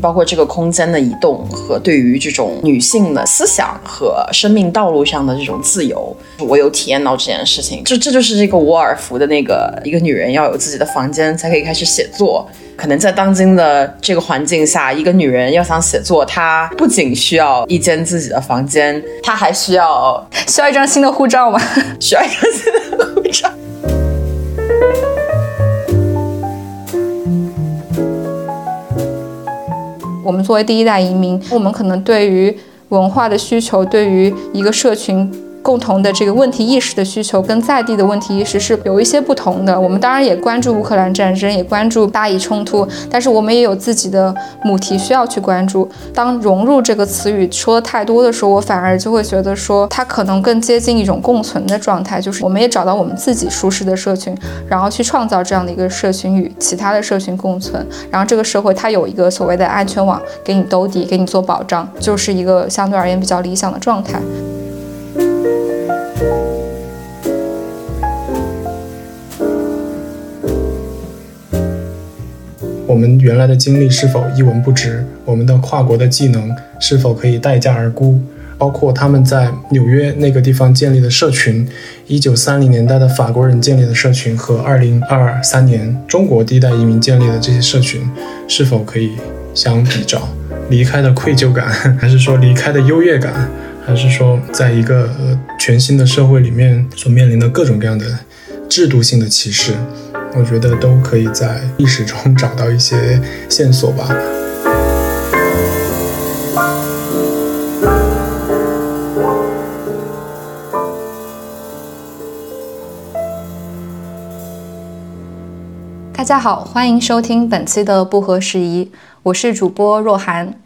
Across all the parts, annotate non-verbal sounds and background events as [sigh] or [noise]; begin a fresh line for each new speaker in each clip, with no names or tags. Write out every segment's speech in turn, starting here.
包括这个空间的移动和对于这种女性的思想和生命道路上的这种自由，我有体验到这件事情。这这就是这个沃尔夫的那个一个女人要有自己的房间才可以开始写作。可能在当今的这个环境下，一个女人要想写作，她不仅需要一间自己的房间，她还需要
需要一张新的护照吗？[laughs]
需要一张新的护照。[laughs]
我们作为第一代移民，我们可能对于文化的需求，对于一个社群。共同的这个问题意识的需求跟在地的问题意识是有一些不同的。我们当然也关注乌克兰战争，也关注巴以冲突，但是我们也有自己的母题需要去关注。当融入这个词语说的太多的时候，我反而就会觉得说它可能更接近一种共存的状态，就是我们也找到我们自己舒适的社群，然后去创造这样的一个社群与其他的社群共存。然后这个社会它有一个所谓的安全网给你兜底，给你做保障，就是一个相对而言比较理想的状态。
我们原来的经历是否一文不值？我们的跨国的技能是否可以待价而沽？包括他们在纽约那个地方建立的社群，一九三零年代的法国人建立的社群和二零二三年中国第一代移民建立的这些社群，是否可以相比照？离开的愧疚感，还是说离开的优越感，还是说在一个全新的社会里面所面临的各种各样的制度性的歧视？我觉得都可以在历史中找到一些线索吧。
大家好，欢迎收听本期的不合时宜，我是主播若涵。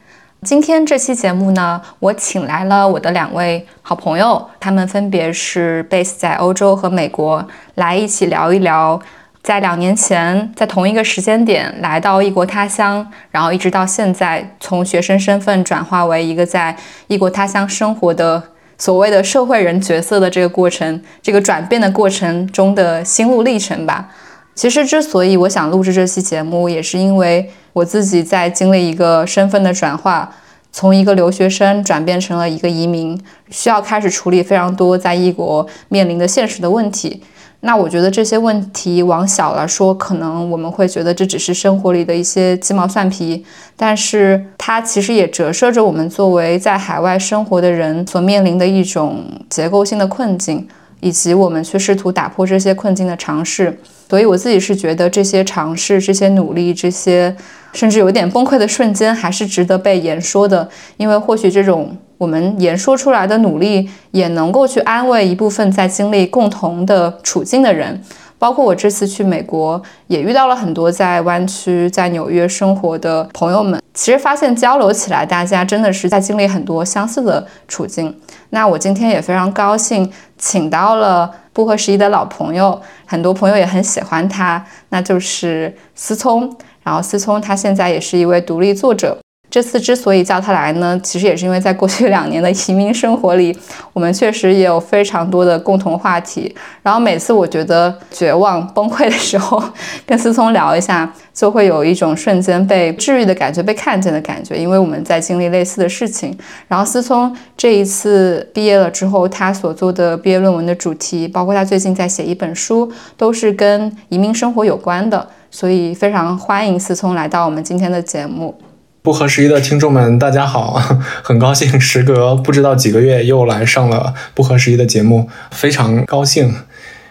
今天这期节目呢，我请来了我的两位好朋友，他们分别是 base 在欧洲和美国，来一起聊一聊。在两年前，在同一个时间点来到异国他乡，然后一直到现在，从学生身份转化为一个在异国他乡生活的所谓的社会人角色的这个过程，这个转变的过程中的心路历程吧。其实，之所以我想录制这期节目，也是因为我自己在经历一个身份的转化，从一个留学生转变成了一个移民，需要开始处理非常多在异国面临的现实的问题。那我觉得这些问题往小了说，可能我们会觉得这只是生活里的一些鸡毛蒜皮，但是它其实也折射着我们作为在海外生活的人所面临的一种结构性的困境，以及我们去试图打破这些困境的尝试。所以我自己是觉得这些尝试、这些努力、这些甚至有点崩溃的瞬间，还是值得被言说的，因为或许这种。我们言说出来的努力，也能够去安慰一部分在经历共同的处境的人，包括我这次去美国，也遇到了很多在湾区、在纽约生活的朋友们。其实发现交流起来，大家真的是在经历很多相似的处境。那我今天也非常高兴，请到了不合时宜的老朋友，很多朋友也很喜欢他，那就是思聪。然后思聪他现在也是一位独立作者。这次之所以叫他来呢，其实也是因为在过去两年的移民生活里，我们确实也有非常多的共同话题。然后每次我觉得绝望 [laughs] 崩溃的时候，跟思聪聊一下，就会有一种瞬间被治愈的感觉，被看见的感觉，因为我们在经历类似的事情。然后思聪这一次毕业了之后，他所做的毕业论文的主题，包括他最近在写一本书，都是跟移民生活有关的。所以非常欢迎思聪来到我们今天的节目。
不合时宜的听众们，大家好，[laughs] 很高兴时隔不知道几个月又来上了不合时宜的节目，非常高兴，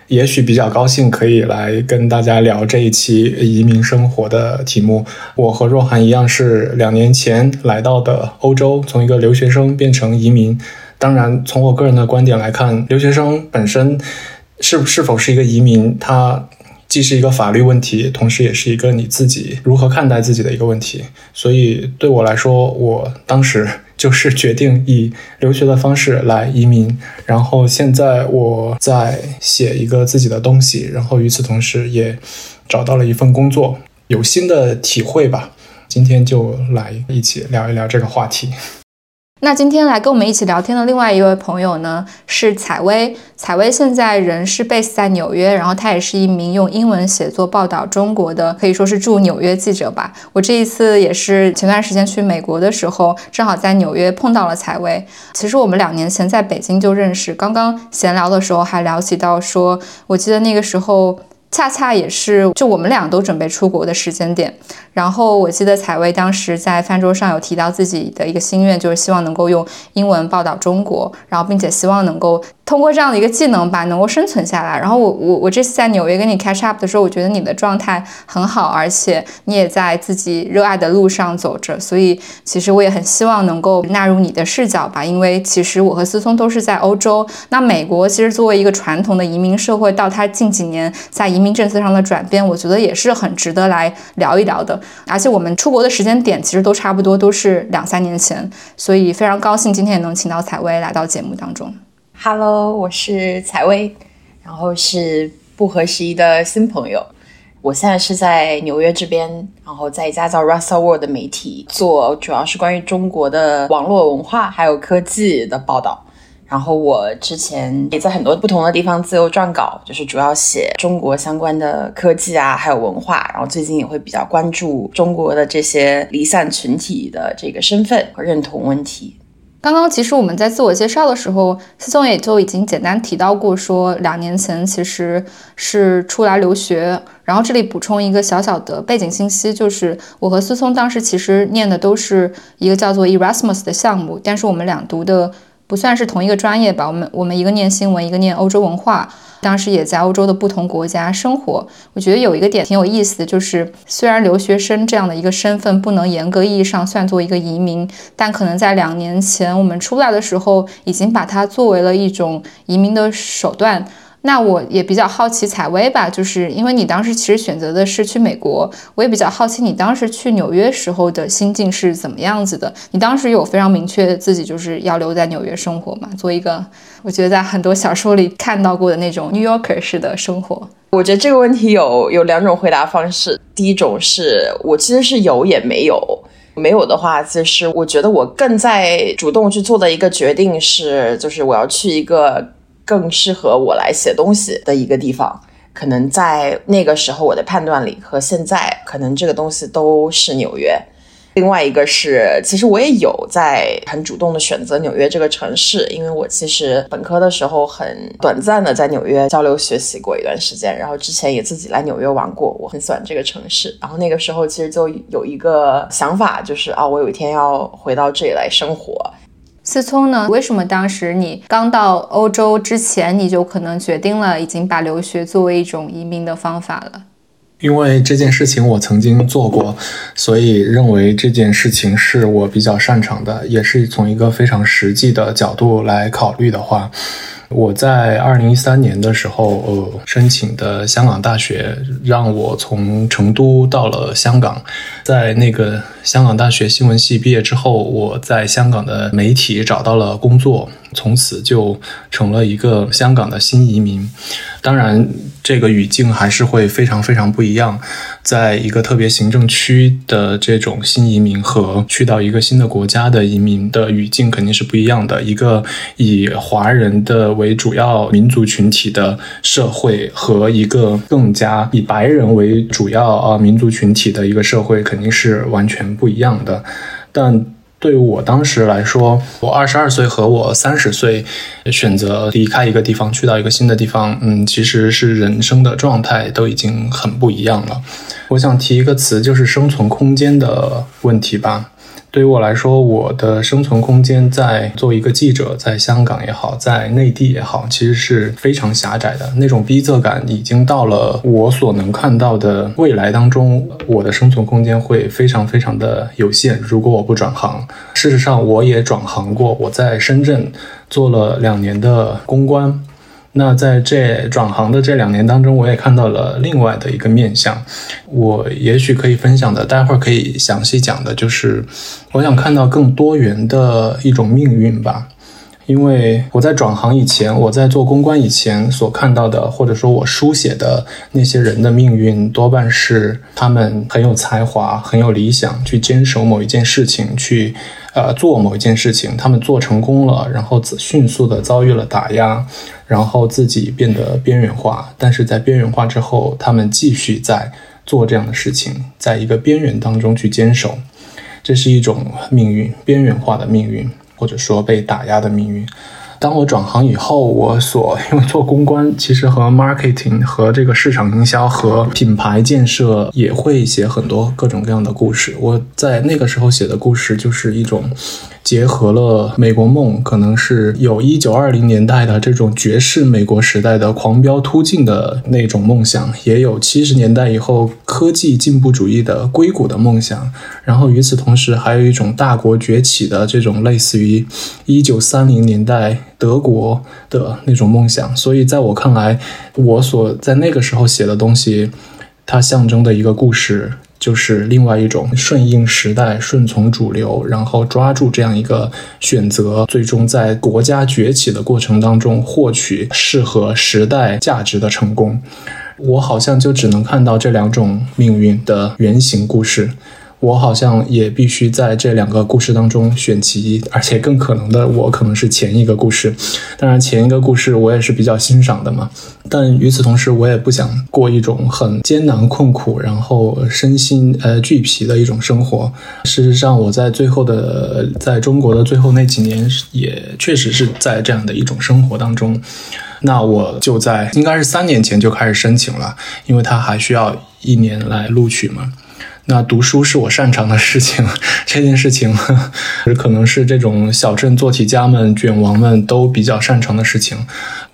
也许比较高兴可以来跟大家聊这一期移民生活的题目。我和若涵一样是两年前来到的欧洲，从一个留学生变成移民。当然，从我个人的观点来看，留学生本身是是否是一个移民，他。既是一个法律问题，同时也是一个你自己如何看待自己的一个问题。所以对我来说，我当时 [laughs] 就是决定以留学的方式来移民。然后现在我在写一个自己的东西，然后与此同时也找到了一份工作，有新的体会吧。今天就来一起聊一聊这个话题。
那今天来跟我们一起聊天的另外一位朋友呢，是采薇。采薇现在人是 base 在纽约，然后她也是一名用英文写作报道中国的，可以说是驻纽约记者吧。我这一次也是前段时间去美国的时候，正好在纽约碰到了采薇。其实我们两年前在北京就认识，刚刚闲聊的时候还聊起到说，我记得那个时候。恰恰也是就我们俩都准备出国的时间点，然后我记得采薇当时在饭桌上有提到自己的一个心愿，就是希望能够用英文报道中国，然后并且希望能够。通过这样的一个技能吧，能够生存下来。然后我我我这次在纽约跟你 catch up 的时候，我觉得你的状态很好，而且你也在自己热爱的路上走着。所以其实我也很希望能够纳入你的视角吧，因为其实我和思聪都是在欧洲。那美国其实作为一个传统的移民社会，到它近几年在移民政策上的转变，我觉得也是很值得来聊一聊的。而且我们出国的时间点其实都差不多，都是两三年前。所以非常高兴今天也能请到采薇来到节目当中。
Hello，我是采薇，然后是不合时宜的新朋友。我现在是在纽约这边，然后在一家叫 Russell World 的媒体做，主要是关于中国的网络文化还有科技的报道。然后我之前也在很多不同的地方自由撰稿，就是主要写中国相关的科技啊，还有文化。然后最近也会比较关注中国的这些离散群体的这个身份和认同问题。
刚刚其实我们在自我介绍的时候，思聪也就已经简单提到过，说两年前其实是出来留学。然后这里补充一个小小的背景信息，就是我和思聪当时其实念的都是一个叫做 Erasmus 的项目，但是我们俩读的不算是同一个专业吧。我们我们一个念新闻，一个念欧洲文化。当时也在欧洲的不同国家生活，我觉得有一个点挺有意思的，就是虽然留学生这样的一个身份不能严格意义上算作一个移民，但可能在两年前我们出来的时候，已经把它作为了一种移民的手段。那我也比较好奇采薇吧，就是因为你当时其实选择的是去美国，我也比较好奇你当时去纽约时候的心境是怎么样子的？你当时有非常明确自己就是要留在纽约生活嘛？做一个我觉得在很多小说里看到过的那种 New Yorker 式的生活。
我觉得这个问题有有两种回答方式，第一种是我其实是有也没有，没有的话就是我觉得我更在主动去做的一个决定是，就是我要去一个。更适合我来写东西的一个地方，可能在那个时候我的判断里和现在可能这个东西都是纽约。另外一个是，其实我也有在很主动的选择纽约这个城市，因为我其实本科的时候很短暂的在纽约交流学习过一段时间，然后之前也自己来纽约玩过，我很喜欢这个城市。然后那个时候其实就有一个想法，就是啊，我有一天要回到这里来生活。
思聪呢？为什么当时你刚到欧洲之前，你就可能决定了已经把留学作为一种移民的方法了？
因为这件事情我曾经做过，所以认为这件事情是我比较擅长的，也是从一个非常实际的角度来考虑的话。我在二零一三年的时候，呃，申请的香港大学让我从成都到了香港，在那个香港大学新闻系毕业之后，我在香港的媒体找到了工作。从此就成了一个香港的新移民，当然这个语境还是会非常非常不一样。在一个特别行政区的这种新移民和去到一个新的国家的移民的语境肯定是不一样的。一个以华人的为主要民族群体的社会和一个更加以白人为主要啊民族群体的一个社会肯定是完全不一样的。但对于我当时来说，我二十二岁和我三十岁选择离开一个地方去到一个新的地方，嗯，其实是人生的状态都已经很不一样了。我想提一个词，就是生存空间的问题吧。对于我来说，我的生存空间在作为一个记者，在香港也好，在内地也好，其实是非常狭窄的。那种逼仄感已经到了我所能看到的未来当中，我的生存空间会非常非常的有限。如果我不转行，事实上我也转行过，我在深圳做了两年的公关。那在这转行的这两年当中，我也看到了另外的一个面相。我也许可以分享的，待会儿可以详细讲的，就是我想看到更多元的一种命运吧。因为我在转行以前，我在做公关以前所看到的，或者说我书写的那些人的命运，多半是他们很有才华、很有理想，去坚守某一件事情，去呃做某一件事情。他们做成功了，然后迅速的遭遇了打压，然后自己变得边缘化。但是在边缘化之后，他们继续在做这样的事情，在一个边缘当中去坚守。这是一种命运，边缘化的命运，或者说被打压的命运。当我转行以后，我所因为做公关，其实和 marketing 和这个市场营销和品牌建设也会写很多各种各样的故事。我在那个时候写的故事就是一种。结合了美国梦，可能是有一九二零年代的这种爵士美国时代的狂飙突进的那种梦想，也有七十年代以后科技进步主义的硅谷的梦想。然后与此同时，还有一种大国崛起的这种类似于一九三零年代德国的那种梦想。所以在我看来，我所在那个时候写的东西，它象征的一个故事。就是另外一种顺应时代、顺从主流，然后抓住这样一个选择，最终在国家崛起的过程当中获取适合时代价值的成功。我好像就只能看到这两种命运的原型故事。我好像也必须在这两个故事当中选其一，而且更可能的，我可能是前一个故事。当然，前一个故事我也是比较欣赏的嘛。但与此同时，我也不想过一种很艰难困苦，然后身心呃俱疲的一种生活。事实上，我在最后的在中国的最后那几年，也确实是在这样的一种生活当中。那我就在应该是三年前就开始申请了，因为他还需要一年来录取嘛。那读书是我擅长的事情，[laughs] 这件事情可能是这种小镇做题家们、卷王们都比较擅长的事情。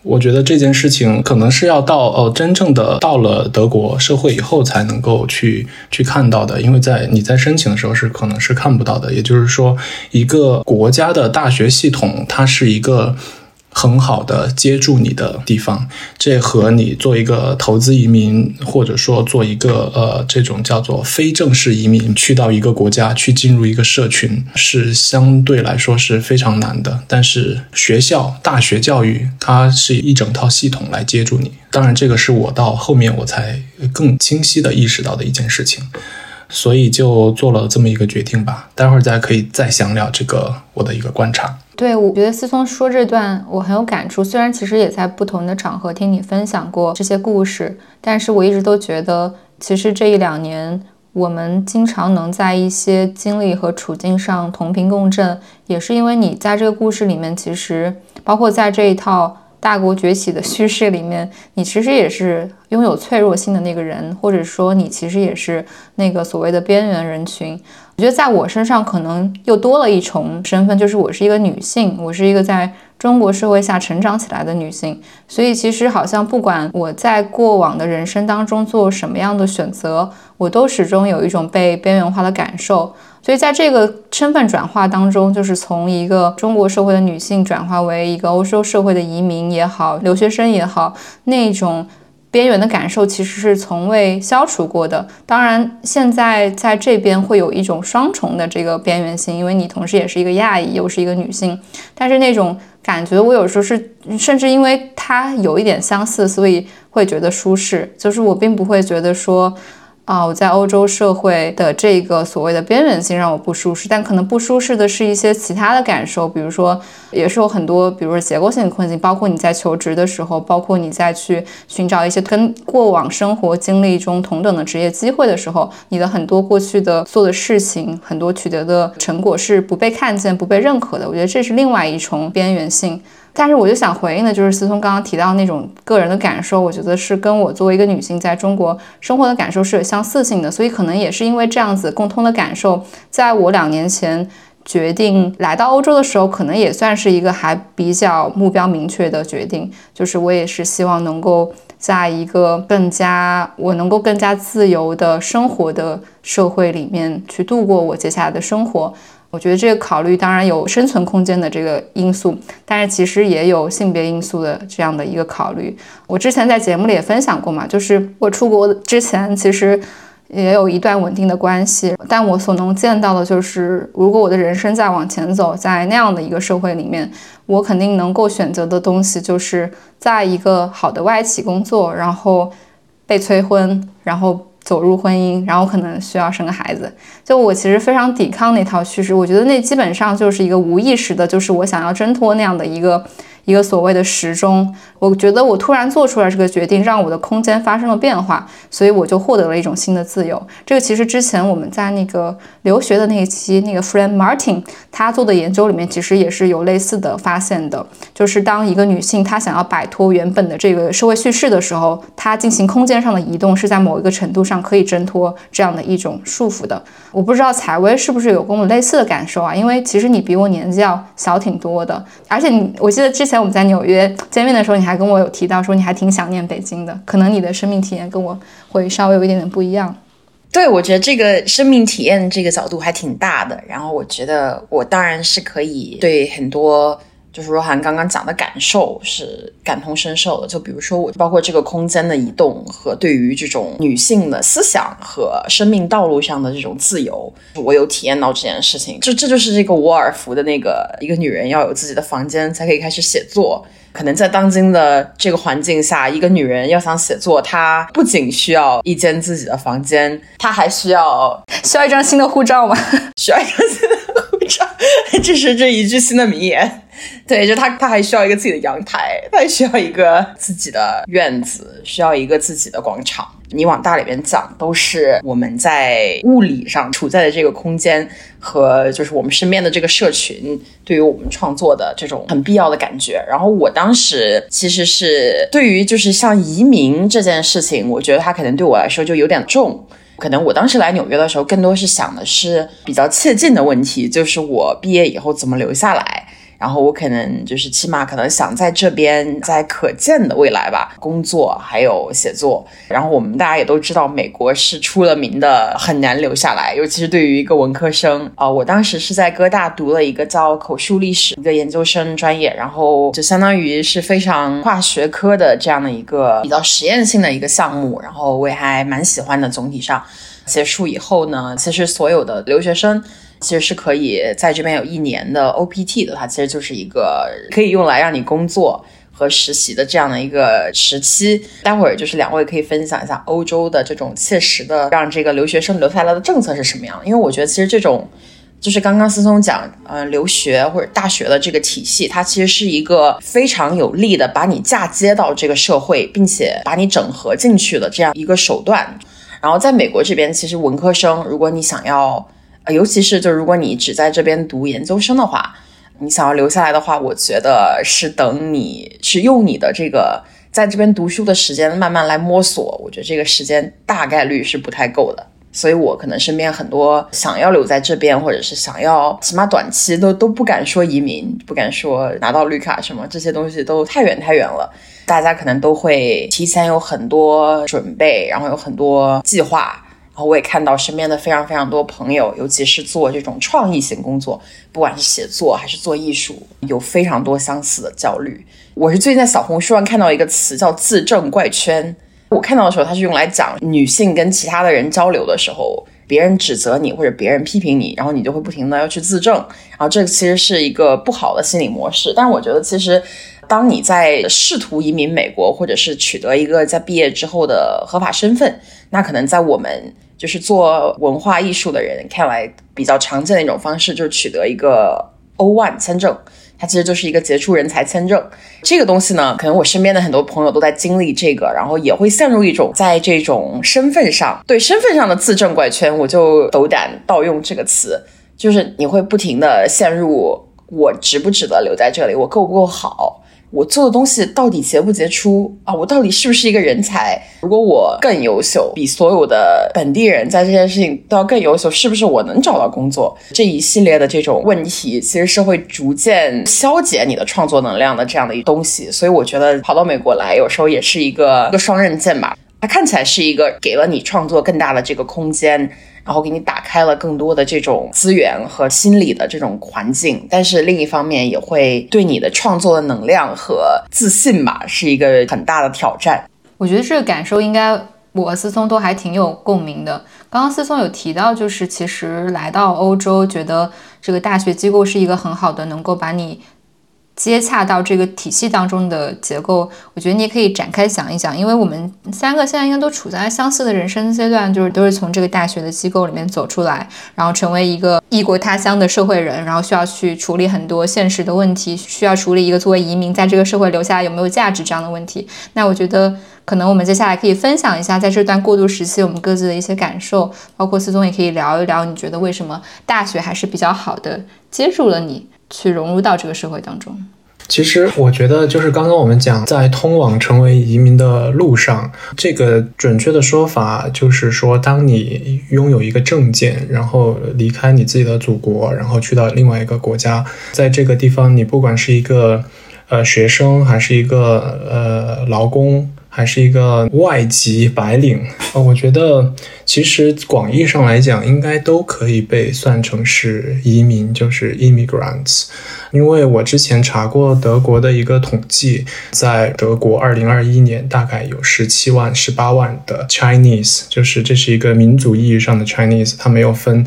我觉得这件事情可能是要到呃真正的到了德国社会以后才能够去去看到的，因为在你在申请的时候是可能是看不到的。也就是说，一个国家的大学系统，它是一个。很好的接住你的地方，这和你做一个投资移民，或者说做一个呃这种叫做非正式移民，去到一个国家去进入一个社群，是相对来说是非常难的。但是学校大学教育，它是一整套系统来接住你。当然，这个是我到后面我才更清晰的意识到的一件事情。所以就做了这么一个决定吧。待会儿再可以再详聊这个我的一个观察。
对，我觉得思聪说这段我很有感触。虽然其实也在不同的场合听你分享过这些故事，但是我一直都觉得，其实这一两年我们经常能在一些经历和处境上同频共振，也是因为你在这个故事里面，其实包括在这一套。大国崛起的叙事里面，你其实也是拥有脆弱性的那个人，或者说你其实也是那个所谓的边缘人群。我觉得在我身上可能又多了一重身份，就是我是一个女性，我是一个在中国社会下成长起来的女性。所以其实好像不管我在过往的人生当中做什么样的选择，我都始终有一种被边缘化的感受。所以在这个身份转化当中，就是从一个中国社会的女性转化为一个欧洲社会的移民也好，留学生也好，那种边缘的感受其实是从未消除过的。当然，现在在这边会有一种双重的这个边缘性，因为你同时也是一个亚裔，又是一个女性。但是那种感觉，我有时候是甚至因为它有一点相似，所以会觉得舒适。就是我并不会觉得说。啊，我在欧洲社会的这个所谓的边缘性让我不舒适，但可能不舒适的是一些其他的感受，比如说，也是有很多，比如说结构性的困境，包括你在求职的时候，包括你在去寻找一些跟过往生活经历中同等的职业机会的时候，你的很多过去的做的事情，很多取得的成果是不被看见、不被认可的。我觉得这是另外一重边缘性。但是我就想回应的，就是思聪刚刚提到那种个人的感受，我觉得是跟我作为一个女性在中国生活的感受是有相似性的，所以可能也是因为这样子共通的感受，在我两年前决定来到欧洲的时候，可能也算是一个还比较目标明确的决定，就是我也是希望能够在一个更加我能够更加自由的生活的社会里面去度过我接下来的生活。我觉得这个考虑当然有生存空间的这个因素，但是其实也有性别因素的这样的一个考虑。我之前在节目里也分享过嘛，就是我出国之前，其实也有一段稳定的关系。但我所能见到的就是，如果我的人生再往前走，在那样的一个社会里面，我肯定能够选择的东西就是在一个好的外企工作，然后被催婚，然后。走入婚姻，然后可能需要生个孩子。就我其实非常抵抗那套叙事，我觉得那基本上就是一个无意识的，就是我想要挣脱那样的一个。一个所谓的时钟，我觉得我突然做出来这个决定，让我的空间发生了变化，所以我就获得了一种新的自由。这个其实之前我们在那个留学的那一期，那个 Friend Martin 他做的研究里面，其实也是有类似的发现的，就是当一个女性她想要摆脱原本的这个社会叙事的时候，她进行空间上的移动，是在某一个程度上可以挣脱这样的一种束缚的。我不知道采薇是不是有跟我类似的感受啊？因为其实你比我年纪要小挺多的，而且你，我记得之前。我们在纽约见面的时候，你还跟我有提到说你还挺想念北京的，可能你的生命体验跟我会稍微有一点点不一样。
对，我觉得这个生命体验这个角度还挺大的。然后我觉得我当然是可以对很多。就是若涵刚刚讲的感受是感同身受的，就比如说我，包括这个空间的移动和对于这种女性的思想和生命道路上的这种自由，我有体验到这件事情。这这就是这个沃尔夫的那个一个女人要有自己的房间才可以开始写作。可能在当今的这个环境下，一个女人要想写作，她不仅需要一间自己的房间，她还需要
需要一张新的护照吗？[laughs]
需要一张新的护照，这是 [laughs] 这一句新的名言。对，就他，他还需要一个自己的阳台，他还需要一个自己的院子，需要一个自己的广场。你往大里面讲，都是我们在物理上处在的这个空间和就是我们身边的这个社群，对于我们创作的这种很必要的感觉。然后我当时其实是对于就是像移民这件事情，我觉得它可能对我来说就有点重。可能我当时来纽约的时候，更多是想的是比较切近的问题，就是我毕业以后怎么留下来。然后我可能就是起码可能想在这边在可见的未来吧工作还有写作。然后我们大家也都知道，美国是出了名的很难留下来，尤其是对于一个文科生啊。我当时是在哥大读了一个叫口述历史一个研究生专业，然后就相当于是非常跨学科的这样的一个比较实验性的一个项目。然后我也还蛮喜欢的。总体上结束以后呢，其实所有的留学生。其实是可以在这边有一年的 OPT 的，它其实就是一个可以用来让你工作和实习的这样的一个时期。待会儿就是两位可以分享一下欧洲的这种切实的让这个留学生留下来的政策是什么样的。因为我觉得其实这种就是刚刚思聪讲，嗯，留学或者大学的这个体系，它其实是一个非常有力的把你嫁接到这个社会，并且把你整合进去的这样一个手段。然后在美国这边，其实文科生如果你想要尤其是，就如果你只在这边读研究生的话，你想要留下来的话，我觉得是等你是用你的这个在这边读书的时间慢慢来摸索。我觉得这个时间大概率是不太够的，所以我可能身边很多想要留在这边，或者是想要起码短期都都不敢说移民，不敢说拿到绿卡什么这些东西都太远太远了。大家可能都会提前有很多准备，然后有很多计划。然后我也看到身边的非常非常多朋友，尤其是做这种创意型工作，不管是写作还是做艺术，有非常多相似的焦虑。我是最近在小红书上看到一个词叫“自证怪圈”，我看到的时候，它是用来讲女性跟其他的人交流的时候，别人指责你或者别人批评你，然后你就会不停的要去自证，然后这个其实是一个不好的心理模式。但是我觉得，其实当你在试图移民美国，或者是取得一个在毕业之后的合法身份，那可能在我们。就是做文化艺术的人看来比较常见的一种方式，就是取得一个 O one 签证，它其实就是一个杰出人才签证。这个东西呢，可能我身边的很多朋友都在经历这个，然后也会陷入一种在这种身份上对身份上的自证怪圈。我就斗胆盗用这个词，就是你会不停的陷入我值不值得留在这里，我够不够好。我做的东西到底杰不杰出啊？我到底是不是一个人才？如果我更优秀，比所有的本地人在这件事情都要更优秀，是不是我能找到工作？这一系列的这种问题，其实是会逐渐消解你的创作能量的这样的一东西。所以我觉得跑到美国来，有时候也是一个一个双刃剑吧。它看起来是一个给了你创作更大的这个空间。然后给你打开了更多的这种资源和心理的这种环境，但是另一方面也会对你的创作的能量和自信吧，是一个很大的挑战。
我觉得这个感受应该我和思聪都还挺有共鸣的。刚刚思聪有提到，就是其实来到欧洲，觉得这个大学机构是一个很好的，能够把你。接洽到这个体系当中的结构，我觉得你也可以展开想一想，因为我们三个现在应该都处在相似的人生阶段，就是都是从这个大学的机构里面走出来，然后成为一个异国他乡的社会人，然后需要去处理很多现实的问题，需要处理一个作为移民在这个社会留下来有没有价值这样的问题。那我觉得可能我们接下来可以分享一下在这段过渡时期我们各自的一些感受，包括思聪也可以聊一聊，你觉得为什么大学还是比较好的接住了你。去融入到这个社会当中。
其实我觉得，就是刚刚我们讲，在通往成为移民的路上，这个准确的说法就是说，当你拥有一个证件，然后离开你自己的祖国，然后去到另外一个国家，在这个地方，你不管是一个呃学生，还是一个呃劳工。还是一个外籍白领，啊，我觉得其实广义上来讲，应该都可以被算成是移民，就是 immigrants。因为我之前查过德国的一个统计，在德国2021年大概有17万、18万的 Chinese，就是这是一个民族意义上的 Chinese，它没有分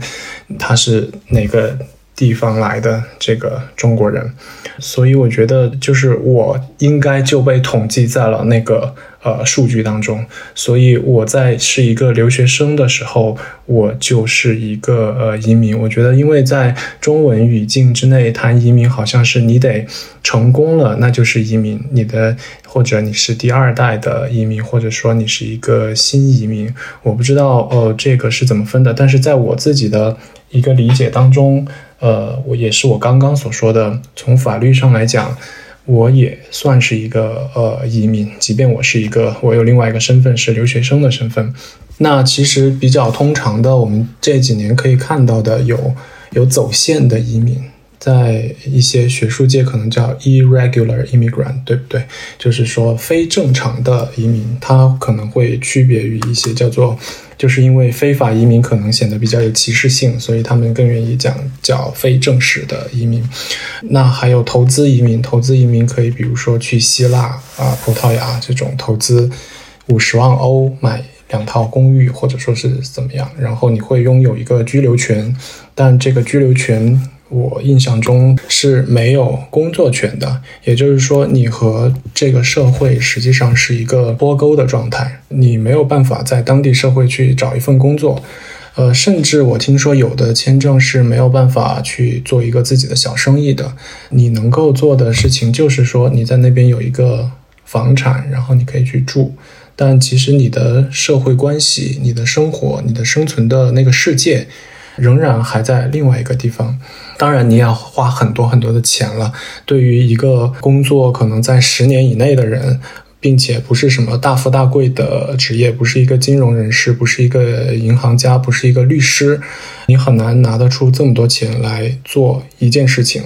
他是哪个。地方来的这个中国人，所以我觉得就是我应该就被统计在了那个呃数据当中。所以我在是一个留学生的时候，我就是一个呃移民。我觉得，因为在中文语境之内谈移民，好像是你得成功了，那就是移民。你的或者你是第二代的移民，或者说你是一个新移民，我不知道呃这个是怎么分的。但是在我自己的一个理解当中。呃，我也是我刚刚所说的，从法律上来讲，我也算是一个呃移民，即便我是一个，我有另外一个身份是留学生的身份。那其实比较通常的，我们这几年可以看到的有有走线的移民。在一些学术界可能叫 irregular immigrant，对不对？就是说非正常的移民，它可能会区别于一些叫做，就是因为非法移民可能显得比较有歧视性，所以他们更愿意讲叫非正式的移民。那还有投资移民，投资移民可以比如说去希腊啊、葡萄牙这种投资五十万欧买两套公寓，或者说是怎么样，然后你会拥有一个居留权，但这个居留权。我印象中是没有工作权的，也就是说，你和这个社会实际上是一个脱钩的状态，你没有办法在当地社会去找一份工作，呃，甚至我听说有的签证是没有办法去做一个自己的小生意的。你能够做的事情就是说，你在那边有一个房产，然后你可以去住，但其实你的社会关系、你的生活、你的生存的那个世界。仍然还在另外一个地方，当然你也要花很多很多的钱了。对于一个工作可能在十年以内的人，并且不是什么大富大贵的职业，不是一个金融人士，不是一个银行家，不是一个律师，你很难拿得出这么多钱来做一件事情。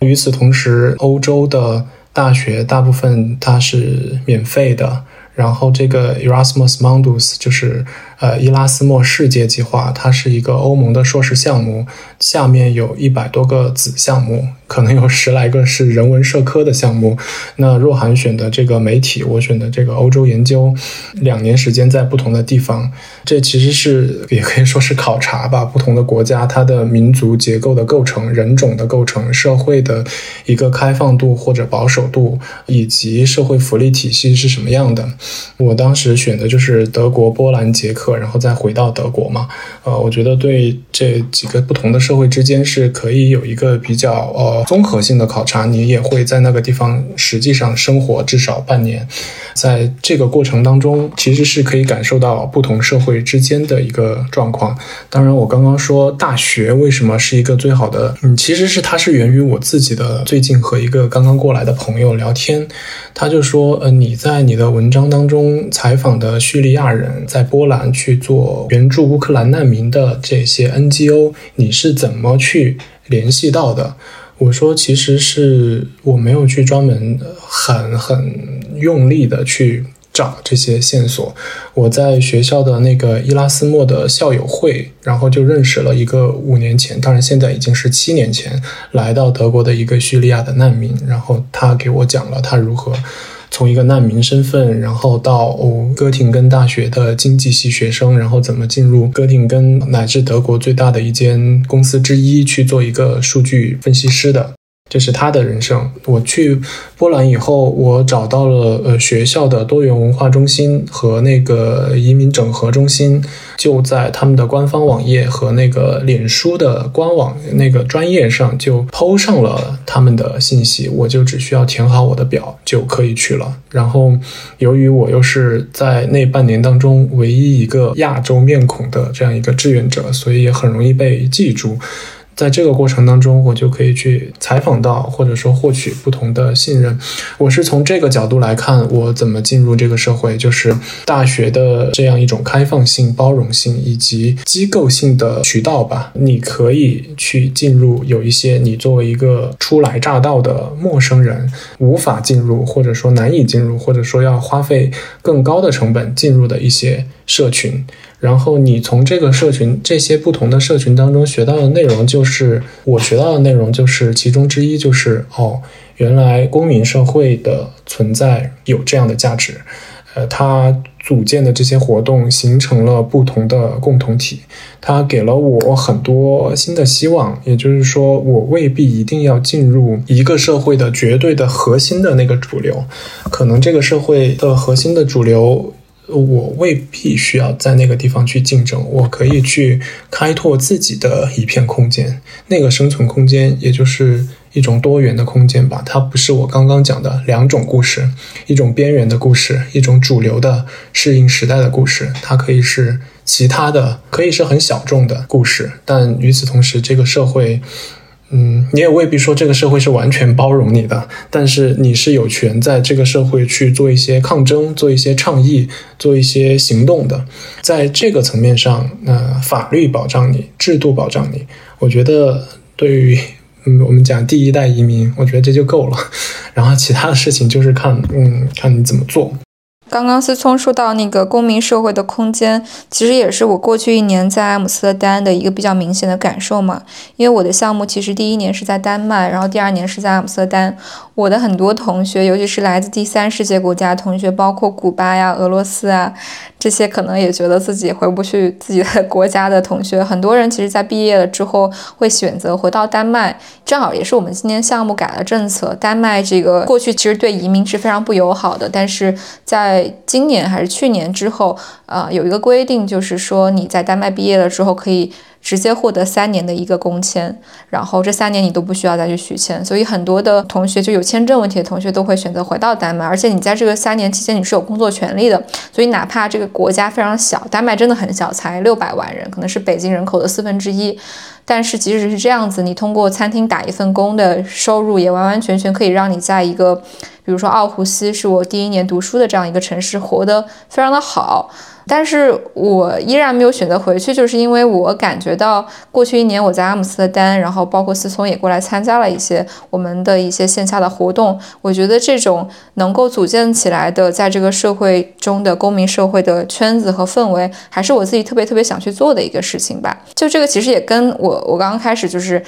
与此同时，欧洲的大学大部分它是免费的，然后这个 Erasmus Mundus 就是。呃，伊拉斯莫世界计划，它是一个欧盟的硕士项目，下面有一百多个子项目，可能有十来个是人文社科的项目。那若涵选的这个媒体，我选的这个欧洲研究，两年时间在不同的地方，这其实是也可以说是考察吧，不同的国家它的民族结构的构成、人种的构成、社会的一个开放度或者保守度，以及社会福利体系是什么样的。我当时选的就是德国、波兰、捷克。然后再回到德国嘛，呃，我觉得对这几个不同的社会之间是可以有一个比较呃综合性的考察。你也会在那个地方实际上生活至少半年，在这个过程当中，其实是可以感受到不同社会之间的一个状况。当然，我刚刚说大学为什么是一个最好的，嗯，其实是它是源于我自己的最近和一个刚刚过来的朋友聊天，他就说，呃，你在你的文章当中采访的叙利亚人在波兰。去做援助乌克兰难民的这些 NGO，你是怎么去联系到的？我说，其实是我没有去专门很很用力的去找这些线索。我在学校的那个伊拉斯莫的校友会，然后就认识了一个五年前，当然现在已经是七年前来到德国的一个叙利亚的难民，然后他给我讲了他如何。从一个难民身份，然后到哦哥廷根大学的经济系学生，然后怎么进入哥廷根乃至德国最大的一间公司之一去做一个数据分析师的。这是他的人生。我去波兰以后，我找到了呃学校的多元文化中心和那个移民整合中心，就在他们的官方网页和那个脸书的官网那个专业上就抛上了他们的信息，我就只需要填好我的表就可以去了。然后，由于我又是在那半年当中唯一一个亚洲面孔的这样一个志愿者，所以也很容易被记住。在这个过程当中，我就可以去采访到，或者说获取不同的信任。我是从这个角度来看，我怎么进入这个社会，就是大学的这样一种开放性、包容性以及机构性的渠道吧。你可以去进入，有一些你作为一个初来乍到的陌生人无法进入，或者说难以进入，或者说要花费更高的成本进入的一些社群。然后你从这个社群这些不同的社群当中学到的内容，就是我学到的内容，就是其中之一，就是哦，原来公民社会的存在有这样的价值，呃，它组建的这些活动形成了不同的共同体，它给了我很多新的希望，也就是说，我未必一定要进入一个社会的绝对的核心的那个主流，可能这个社会的核心的主流。我未必需要在那个地方去竞争，我可以去开拓自己的一片空间，那个生存空间也就是一种多元的空间吧。它不是我刚刚讲的两种故事，一种边缘的故事，一种主流的适应时代的故事。它可以是其他的，可以是很小众的故事，但与此同时，这个社会。嗯，你也未必说这个社会是完全包容你的，但是你是有权在这个社会去做一些抗争、做一些倡议、做一些行动的。在这个层面上，那法律保障你，制度保障你，我觉得对于嗯我们讲第一代移民，我觉得这就够了。然后其他的事情就是看嗯看你怎么做。
刚刚思聪说到那个公民社会的空间，其实也是我过去一年在阿姆斯特丹的一个比较明显的感受嘛。因为我的项目其实第一年是在丹麦，然后第二年是在阿姆斯特丹。我的很多同学，尤其是来自第三世界国家的同学，包括古巴呀、俄罗斯啊，这些可能也觉得自己回不去自己的国家的同学，很多人其实在毕业了之后会选择回到丹麦。正好也是我们今年项目改了政策，丹麦这个过去其实对移民是非常不友好的，但是在今年还是去年之后，呃，有一个规定，就是说你在丹麦毕业了之后可以。直接获得三年的一个工签，然后这三年你都不需要再去续签，所以很多的同学就有签证问题的同学都会选择回到丹麦，而且你在这个三年期间你是有工作权利的，所以哪怕这个国家非常小，丹麦真的很小，才六百万人，可能是北京人口的四分之一，但是即使是这样子，你通过餐厅打一份工的收入，也完完全全可以让你在一个，比如说奥胡斯是我第一年读书的这样一个城市活得非常的好。但是我依然没有选择回去，就是因为我感觉到过去一年我在阿姆斯特丹，然后包括思聪也过来参加了一些我们的一些线下的活动。我觉得这种能够组建起来的，在这个社会中的公民社会的圈子和氛围，还是我自己特别特别想去做的一个事情吧。就这个其实也跟我我刚刚开始就是。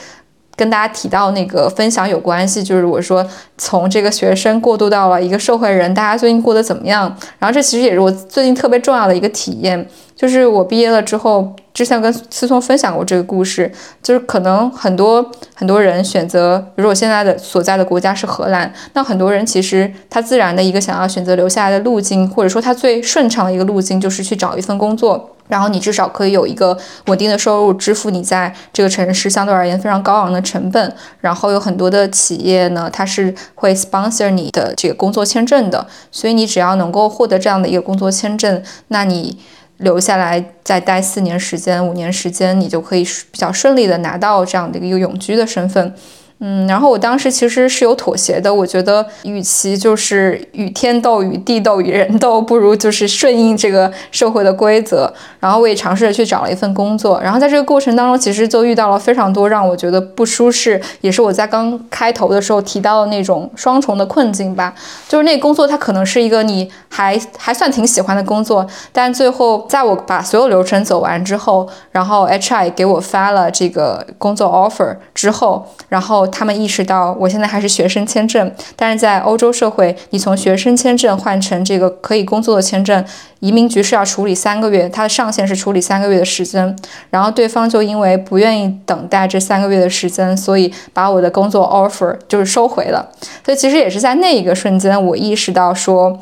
跟大家提到那个分享有关系，就是我说从这个学生过渡到了一个社会人，大家最近过得怎么样？然后这其实也是我最近特别重要的一个体验，就是我毕业了之后，之前跟思聪分享过这个故事，就是可能很多很多人选择，比如我现在的所在的国家是荷兰，那很多人其实他自然的一个想要选择留下来的路径，或者说他最顺畅的一个路径，就是去找一份工作。然后你至少可以有一个稳定的收入，支付你在这个城市相对而言非常高昂的成本。然后有很多的企业呢，它是会 sponsor 你的这个工作签证的。所以你只要能够获得这样的一个工作签证，那你留下来再待四年时间、五年时间，你就可以比较顺利的拿到这样的一个永居的身份。嗯，然后我当时其实是有妥协的，我觉得与其就是与天斗、与地斗、与人斗，不如就是顺应这个社会的规则。然后我也尝试着去找了一份工作，然后在这个过程当中，其实就遇到了非常多让我觉得不舒适，也是我在刚开头的时候提到的那种双重的困境吧。就是那工作它可能是一个你还还算挺喜欢的工作，但最后在我把所有流程走完之后，然后 HR 给我发了这个工作 offer 之后，然后。他们意识到我现在还是学生签证，但是在欧洲社会，你从学生签证换成这个可以工作的签证，移民局是要处理三个月，它的上限是处理三个月的时间。然后对方就因为不愿意等待这三个月的时间，所以把我的工作 offer 就是收回了。所以其实也是在那一个瞬间，我意识到说，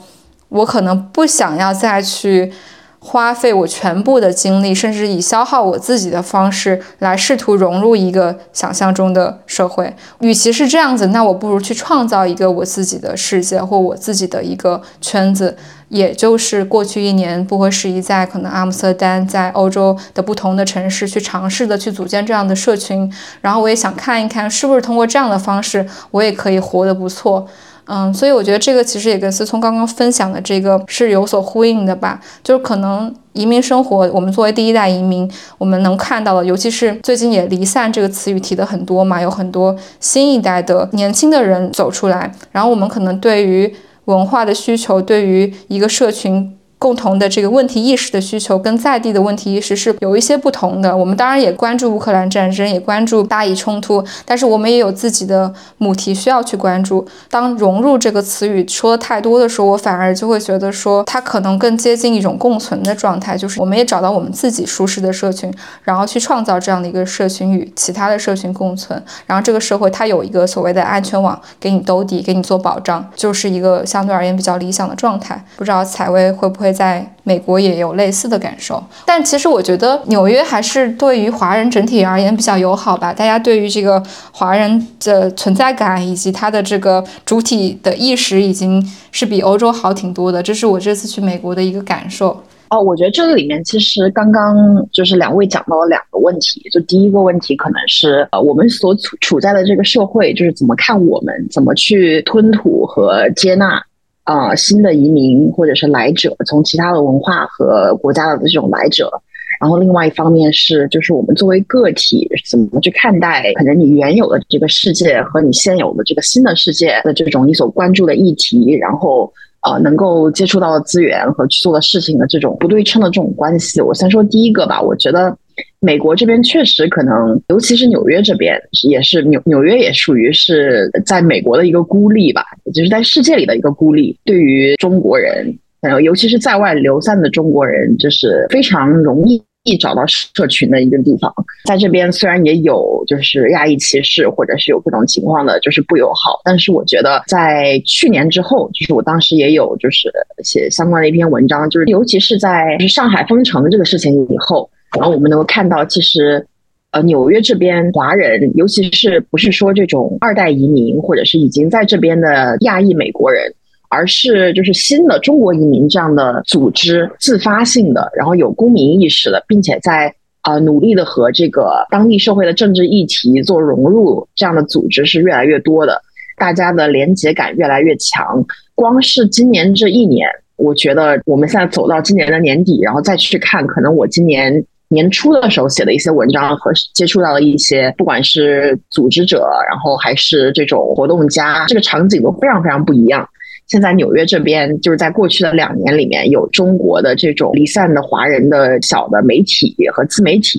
我可能不想要再去。花费我全部的精力，甚至以消耗我自己的方式来试图融入一个想象中的社会。与其是这样子，那我不如去创造一个我自己的世界或我自己的一个圈子。也就是过去一年不合时宜，在可能阿姆斯特丹，在欧洲的不同的城市去尝试的去组建这样的社群。然后我也想看一看，是不是通过这样的方式，我也可以活得不错。嗯，所以我觉得这个其实也跟思聪刚刚分享的这个是有所呼应的吧。就是可能移民生活，我们作为第一代移民，我们能看到的，尤其是最近也离散这个词语提的很多嘛，有很多新一代的年轻的人走出来，然后我们可能对于文化的需求，对于一个社群。共同的这个问题意识的需求跟在地的问题意识是有一些不同的。我们当然也关注乌克兰战争，也关注巴以冲突，但是我们也有自己的母题需要去关注。当融入这个词语说的太多的时候，我反而就会觉得说它可能更接近一种共存的状态，就是我们也找到我们自己舒适的社群，然后去创造这样的一个社群与其他的社群共存。然后这个社会它有一个所谓的安全网给你兜底，给你做保障，就是一个相对而言比较理想的状态。不知道采薇会不会？在美国也有类似的感受，但其实我觉得纽约还是对于华人整体而言比较友好吧。大家对于这个华人的存在感以及他的这个主体的意识，已经是比欧洲好挺多的。这是我这次去美国的一个感受。
哦，我觉得这个里面其实刚刚就是两位讲到了两个问题，就第一个问题可能是呃我们所处处在的这个社会，就是怎么看我们，怎么去吞吐和接纳。啊，新的移民或者是来者，从其他的文化和国家的这种来者，然后另外一方面是，就是我们作为个体怎么去看待可能你原有的这个世界和你现有的这个新的世界的这种你所关注的议题，然后呃能够接触到的资源和去做的事情的这种不对称的这种关系。我先说第一个吧，我觉得。美国这边确实可能，尤其是纽约这边，也是纽纽约也属于是在美国的一个孤立吧，就是在世界里的一个孤立。对于中国人，呃，尤其是在外流散的中国人，就是非常容易找到社群的一个地方。在这边虽然也有就是亚裔歧视，或者是有各种情况的，就是不友好，但是我觉得在去年之后，就是我当时也有就是写相关的一篇文章，就是尤其是在就是上海封城这个事情以后。然后我们能够看到，其实，呃，纽约这边华人，尤其是不是说这种二代移民，或者是已经在这边的亚裔美国人，而是就是新的中国移民这样的组织，自发性的，然后有公民意识的，并且在啊努力的和这个当地社会的政治议题做融入，这样的组织是越来越多的，大家的连结感越来越强。光是今年这一年，我觉得我们现在走到今年的年底，然后再去看，可能我今年。年初的时候写的一些文章和接触到了一些，不管是组织者，然后还是这种活动家，这个场景都非常非常不一样。现在纽约这边，就是在过去的两年里面，有中国的这种离散的华人的小的媒体和自媒体，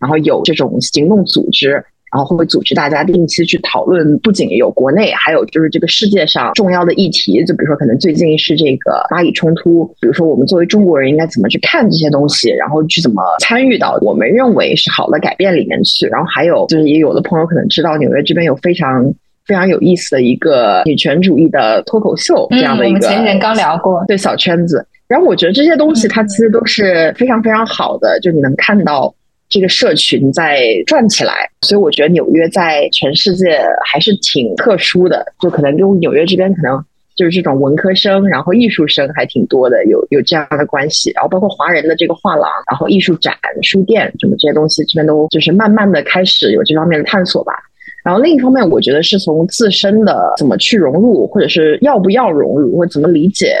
然后有这种行动组织。然后会组织大家定期去讨论，不仅有国内，还有就是这个世界上重要的议题。就比如说，可能最近是这个巴以冲突，比如说我们作为中国人应该怎么去看这些东西，然后去怎么参与到我们认为是好的改变里面去。然后还有就是，也有的朋友可能知道，纽约这边有非常非常有意思的一个女权主义的脱口秀这样的一个，我们
前几天刚聊过，
对小圈子。然后我觉得这些东西它其实都是非常非常好的，就你能看到。这个社群在转起来，所以我觉得纽约在全世界还是挺特殊的，就可能跟纽约这边可能就是这种文科生，然后艺术生还挺多的，有有这样的关系。然后包括华人的这个画廊，然后艺术展、书店什么这些东西，这边都就是慢慢的开始有这方面的探索吧。然后另一方面，我觉得是从自身的怎么去融入，或者是要不要融入，或怎么理解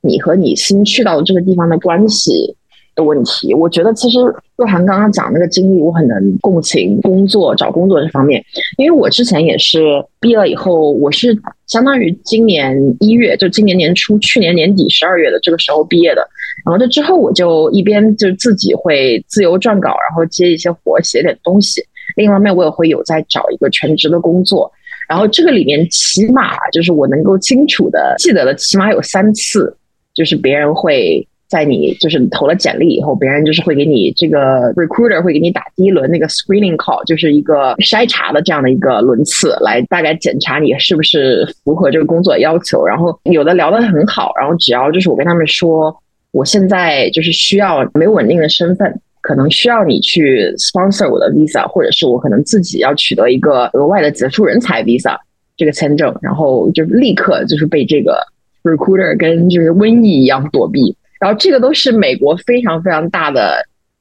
你和你新去到的这个地方的关系。的问题，我觉得其实若涵刚刚讲那个经历，我很能共情。工作找工作这方面，因为我之前也是毕业了以后，我是相当于今年一月，就今年年初，去年年底十二月的这个时候毕业的。然后这之后，我就一边就自己会自由撰稿，然后接一些活，写点东西。另一方面，我也会有在找一个全职的工作。然后这个里面起码就是我能够清楚的记得的，起码有三次，就是别人会。在你就是投了简历以后，别人就是会给你这个 recruiter 会给你打第一轮那个 screening call，就是一个筛查的这样的一个轮次，来大概检查你是不是符合这个工作要求。然后有的聊得很好，然后只要就是我跟他们说，我现在就是需要没有稳定的身份，可能需要你去 sponsor 我的 visa，或者是我可能自己要取得一个额外的杰出人才 visa 这个签证，然后就立刻就是被这个 recruiter 跟就是瘟疫一样躲避。然后这个都是美国非常非常大的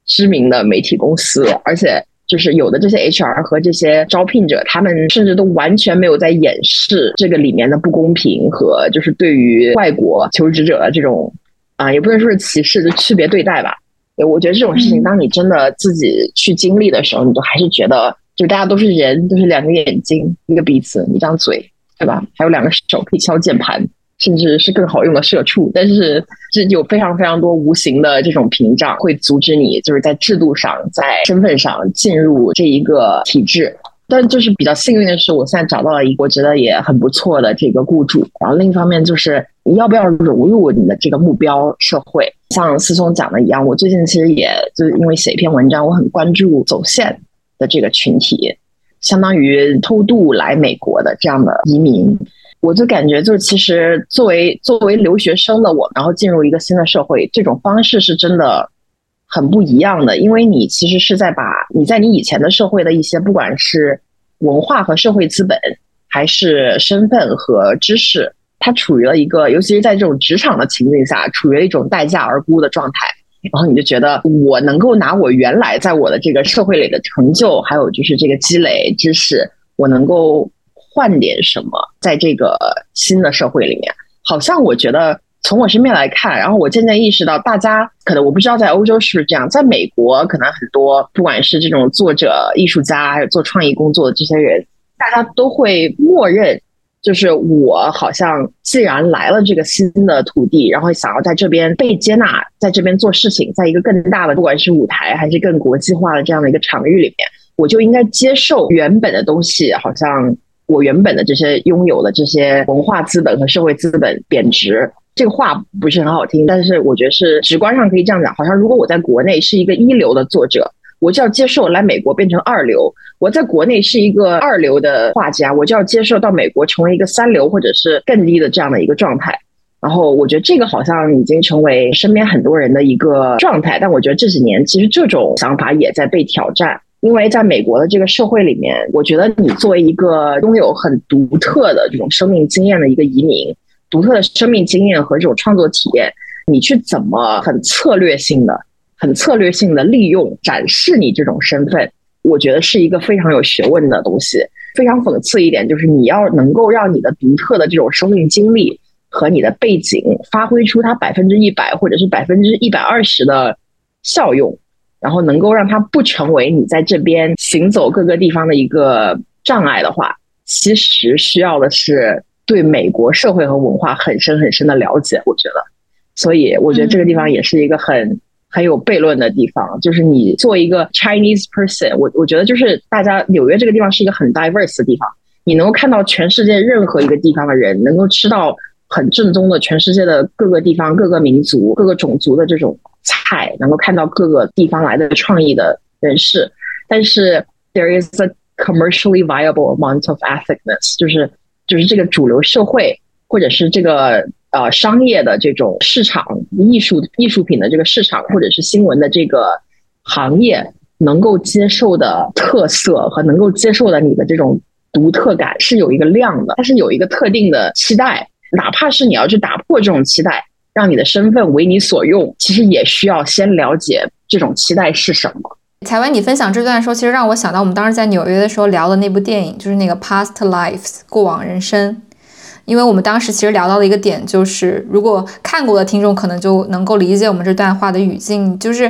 知名的媒体公司，而且就是有的这些 HR 和这些招聘者，他们甚至都完全没有在掩饰这个里面的不公平和就是对于外国求职者的这种啊，也不能说是歧视，就区别对待吧。我觉得这种事情，当你真的自己去经历的时候，你都还是觉得，就大家都是人，都是两个眼睛，一个鼻子，一张嘴，对吧？还有两个手可以敲键盘。甚至是更好用的社畜，但是这有非常非常多无形的这种屏障，会阻止你就是在制度上、在身份上进入这一个体制。但就是比较幸运的是，我现在找到了一个我觉得也很不错的这个雇主。然后另一方面就是你要不要融入你的这个目标社会？像思聪讲的一样，我最近其实也就是因为写一篇文章，我很关注走线的这个群体，相当于偷渡来美国的这样的移民。我就感觉，就是其实作为作为留学生的我，然后进入一个新的社会，这种方式是真的很不一样的。因为你其实是在把你在你以前的社会的一些，不管是文化和社会资本，还是身份和知识，它处于了一个，尤其是在这种职场的情境下，处于了一种待价而沽的状态。然后你就觉得，我能够拿我原来在我的这个社会里的成就，还有就是这个积累知识，我能够。换点什么，在这个新的社会里面，好像我觉得从我身边来看，然后我渐渐意识到，大家可能我不知道在欧洲是不是这样，在美国可能很多不管是这种作者、艺术家，还有做创意工作的这些人，大家都会默认，就是我好像既然来了这个新的土地，然后想要在这边被接纳，在这边做事情，在一个更大的不管是舞台还是更国际化的这样的一个场域里面，我就应该接受原本的东西，好像。我原本的这些拥有的这些文化资本和社会资本贬值，这个话不是很好听，但是我觉得是直观上可以这样讲。好像如果我在国内是一个一流的作者，我就要接受来美国变成二流；我在国内是一个二流的画家，我就要接受到美国成为一个三流或者是更低的这样的一个状态。然后我觉得这个好像已经成为身边很多人的一个状态，但我觉得这几年其实这种想法也在被挑战。因为在美国的这个社会里面，我觉得你作为一个拥有很独特的这种生命经验的一个移民，独特的生命经验和这种创作体验，你去怎么很策略性的、很策略性的利用展示你这种身份，我觉得是一个非常有学问的东西。非常讽刺一点就是，你要能够让你的独特的这种生命经历和你的背景发挥出它百分之一百或者是百分之一百二十的效用。然后能够让它不成为你在这边行走各个地方的一个障碍的话，其实需要的是对美国社会和文化很深很深的了解。我觉得，所以我觉得这个地方也是一个很很有悖论的地方。就是你做一个 Chinese person，我我觉得就是大家纽约这个地方是一个很 diverse 的地方，你能够看到全世界任何一个地方的人，能够吃到很正宗的全世界的各个地方、各个民族、各个种族的这种。菜能够看到各个地方来的创意的人士，但是 there is a commercially viable amount of ethicness，就是就是这个主流社会或者是这个呃商业的这种市场艺术艺术品的这个市场或者是新闻的这个行业能够接受的特色和能够接受的你的这种独特感是有一个量的，它是有一个特定的期待，哪怕是你要去打破这种期待。让你的身份为你所用，其实也需要先了解这种期待是什么。
采薇，你分享这段的时候，其实让我想到我们当时在纽约的时候聊的那部电影，就是那个《Past Lives》过往人生。因为我们当时其实聊到的一个点，就是如果看过的听众可能就能够理解我们这段话的语境。就是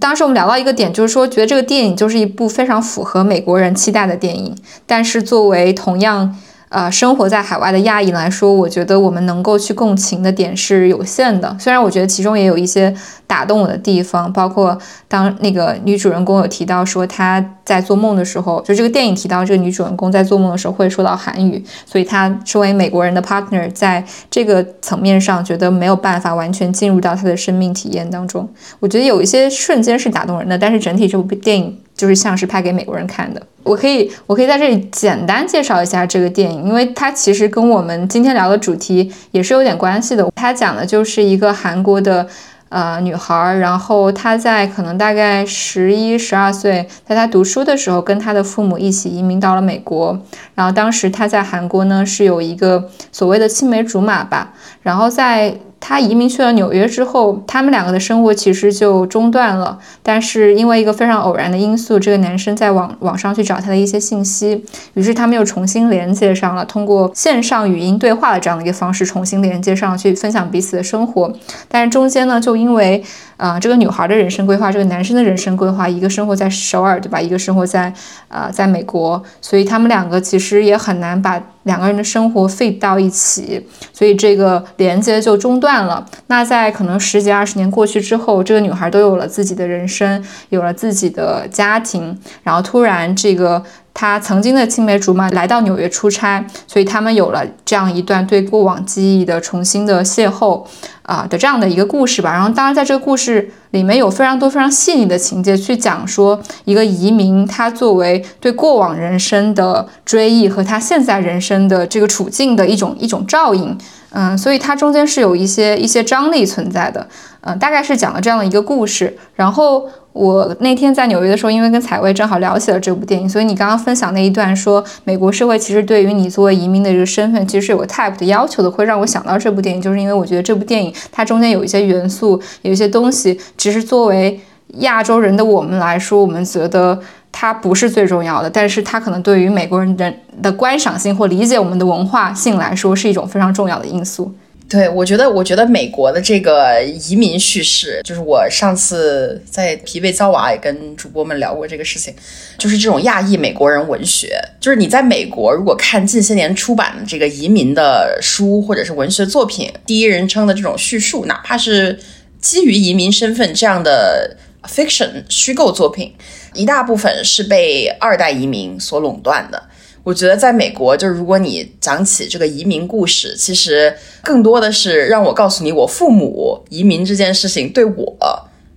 当时我们聊到一个点，就是说觉得这个电影就是一部非常符合美国人期待的电影，但是作为同样。呃，生活在海外的亚裔来说，我觉得我们能够去共情的点是有限的。虽然我觉得其中也有一些打动我的地方，包括当那个女主人公有提到说她在做梦的时候，就这个电影提到这个女主人公在做梦的时候会说到韩语，所以她身为美国人的 partner，在这个层面上觉得没有办法完全进入到她的生命体验当中。我觉得有一些瞬间是打动人的，但是整体这部电影。就是像是拍给美国人看的。我可以，我可以在这里简单介绍一下这个电影，因为它其实跟我们今天聊的主题也是有点关系的。它讲的就是一个韩国的呃女孩，然后她在可能大概十一、十二岁，在她读书的时候，跟她的父母一起移民到了美国。然后当时她在韩国呢是有一个所谓的青梅竹马吧，然后在。他移民去了纽约之后，他们两个的生活其实就中断了。但是因为一个非常偶然的因素，这个男生在网网上去找他的一些信息，于是他们又重新连接上了，通过线上语音对话的这样的一个方式重新连接上去，分享彼此的生活。但是中间呢，就因为啊，这个女孩的人生规划，这个男生的人生规划，一个生活在首尔，对吧？一个生活在啊，在美国，所以他们两个其实也很难把两个人的生活 fit 到一起，所以这个连接就中断了。那在可能十几二十年过去之后，这个女孩都有了自己的人生，有了自己的家庭，然后突然这个。他曾经的青梅竹马来到纽约出差，所以他们有了这样一段对过往记忆的重新的邂逅，啊的这样的一个故事吧。然后，当然在这个故事里面有非常多非常细腻的情节，去讲说一个移民他作为对过往人生的追忆和他现在人生的这个处境的一种一种照应。嗯，所以它中间是有一些一些张力存在的。嗯，大概是讲了这样的一个故事。然后。我那天在纽约的时候，因为跟采薇正好聊起了这部电影，所以你刚刚分享那一段说，美国社会其实对于你作为移民的这个身份，其实是有个 type 的要求的，会让我想到这部电影，就是因为我觉得这部电影它中间有一些元素，有一些东西，其实作为亚洲人的我们来说，我们觉得它不是最重要的，但是它可能对于美国人人的观赏性或理解我们的文化性来说，是一种非常重要的因素。
对，我觉得，我觉得美国的这个移民叙事，就是我上次在疲惫造娃也跟主播们聊过这个事情，就是这种亚裔美国人文学，就是你在美国如果看近些年出版的这个移民的书或者是文学作品，第一人称的这种叙述，哪怕是基于移民身份这样的 fiction 虚构作品，一大部分是被二代移民所垄断的。我觉得在美国，就是如果你讲起这个移民故事，其实更多的是让我告诉你我父母移民这件事情对我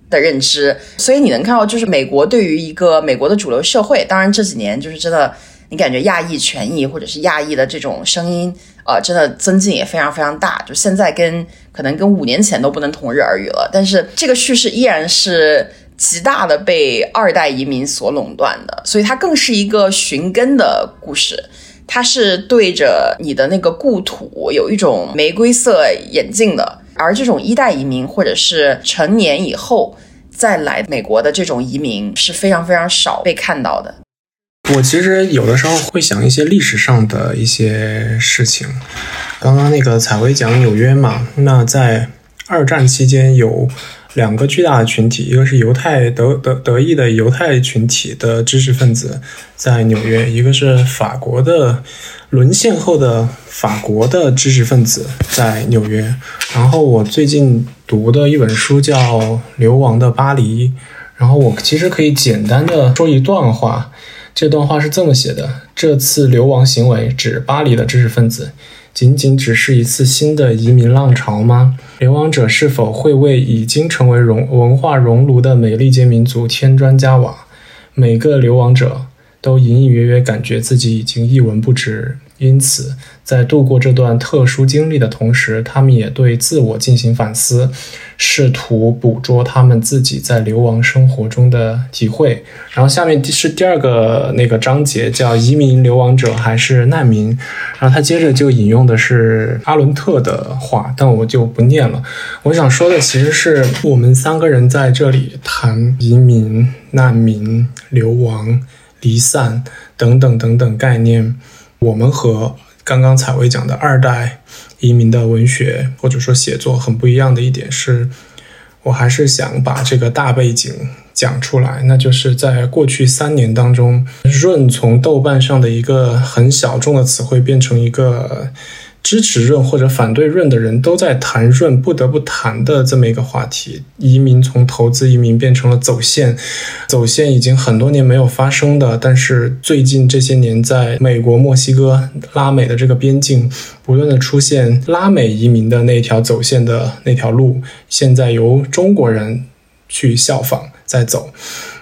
的认知。所以你能看到，就是美国对于一个美国的主流社会，当然这几年就是真的，你感觉亚裔权益或者是亚裔的这种声音，呃，真的增进也非常非常大。就现在跟可能跟五年前都不能同日而语了，但是这个叙事依然是。极大的被二代移民所垄断的，所以它更是一个寻根的故事。它是对着你的那个故土有一种玫瑰色眼镜的，而这种一代移民或者是成年以后再来美国的这种移民是非常非常少被看到的。
我其实有的时候会想一些历史上的一些事情。刚刚那个采薇讲纽约嘛，那在二战期间有。两个巨大的群体，一个是犹太德德德裔的犹太群体的知识分子在纽约，一个是法国的沦陷后的法国的知识分子在纽约。然后我最近读的一本书叫《流亡的巴黎》，然后我其实可以简单的说一段话，这段话是这么写的：这次流亡行为指巴黎的知识分子。仅仅只是一次新的移民浪潮吗？流亡者是否会为已经成为融文化熔炉的美利坚民族添砖加瓦？每个流亡者都隐隐约约感觉自己已经一文不值。因此，在度过这段特殊经历的同时，他们也对自我进行反思，试图捕捉他们自己在流亡生活中的体会。然后，下面是第二个那个章节，叫“移民流亡者还是难民”。然后他接着就引用的是阿伦特的话，但我就不念了。我想说的其实是我们三个人在这里谈移民、难民、流亡、离散等等等等概念。我们和刚刚采薇讲的二代移民的文学或者说写作很不一样的一点是，我还是想把这个大背景讲出来，那就是在过去三年当中，润从豆瓣上的一个很小众的词汇变成一个。支持润或者反对润的人都在谈润不得不谈的这么一个话题：移民从投资移民变成了走线，走线已经很多年没有发生的，但是最近这些年在美国、墨西哥、拉美的这个边境不断的出现拉美移民的那条走线的那条路，现在由中国人去效仿在走。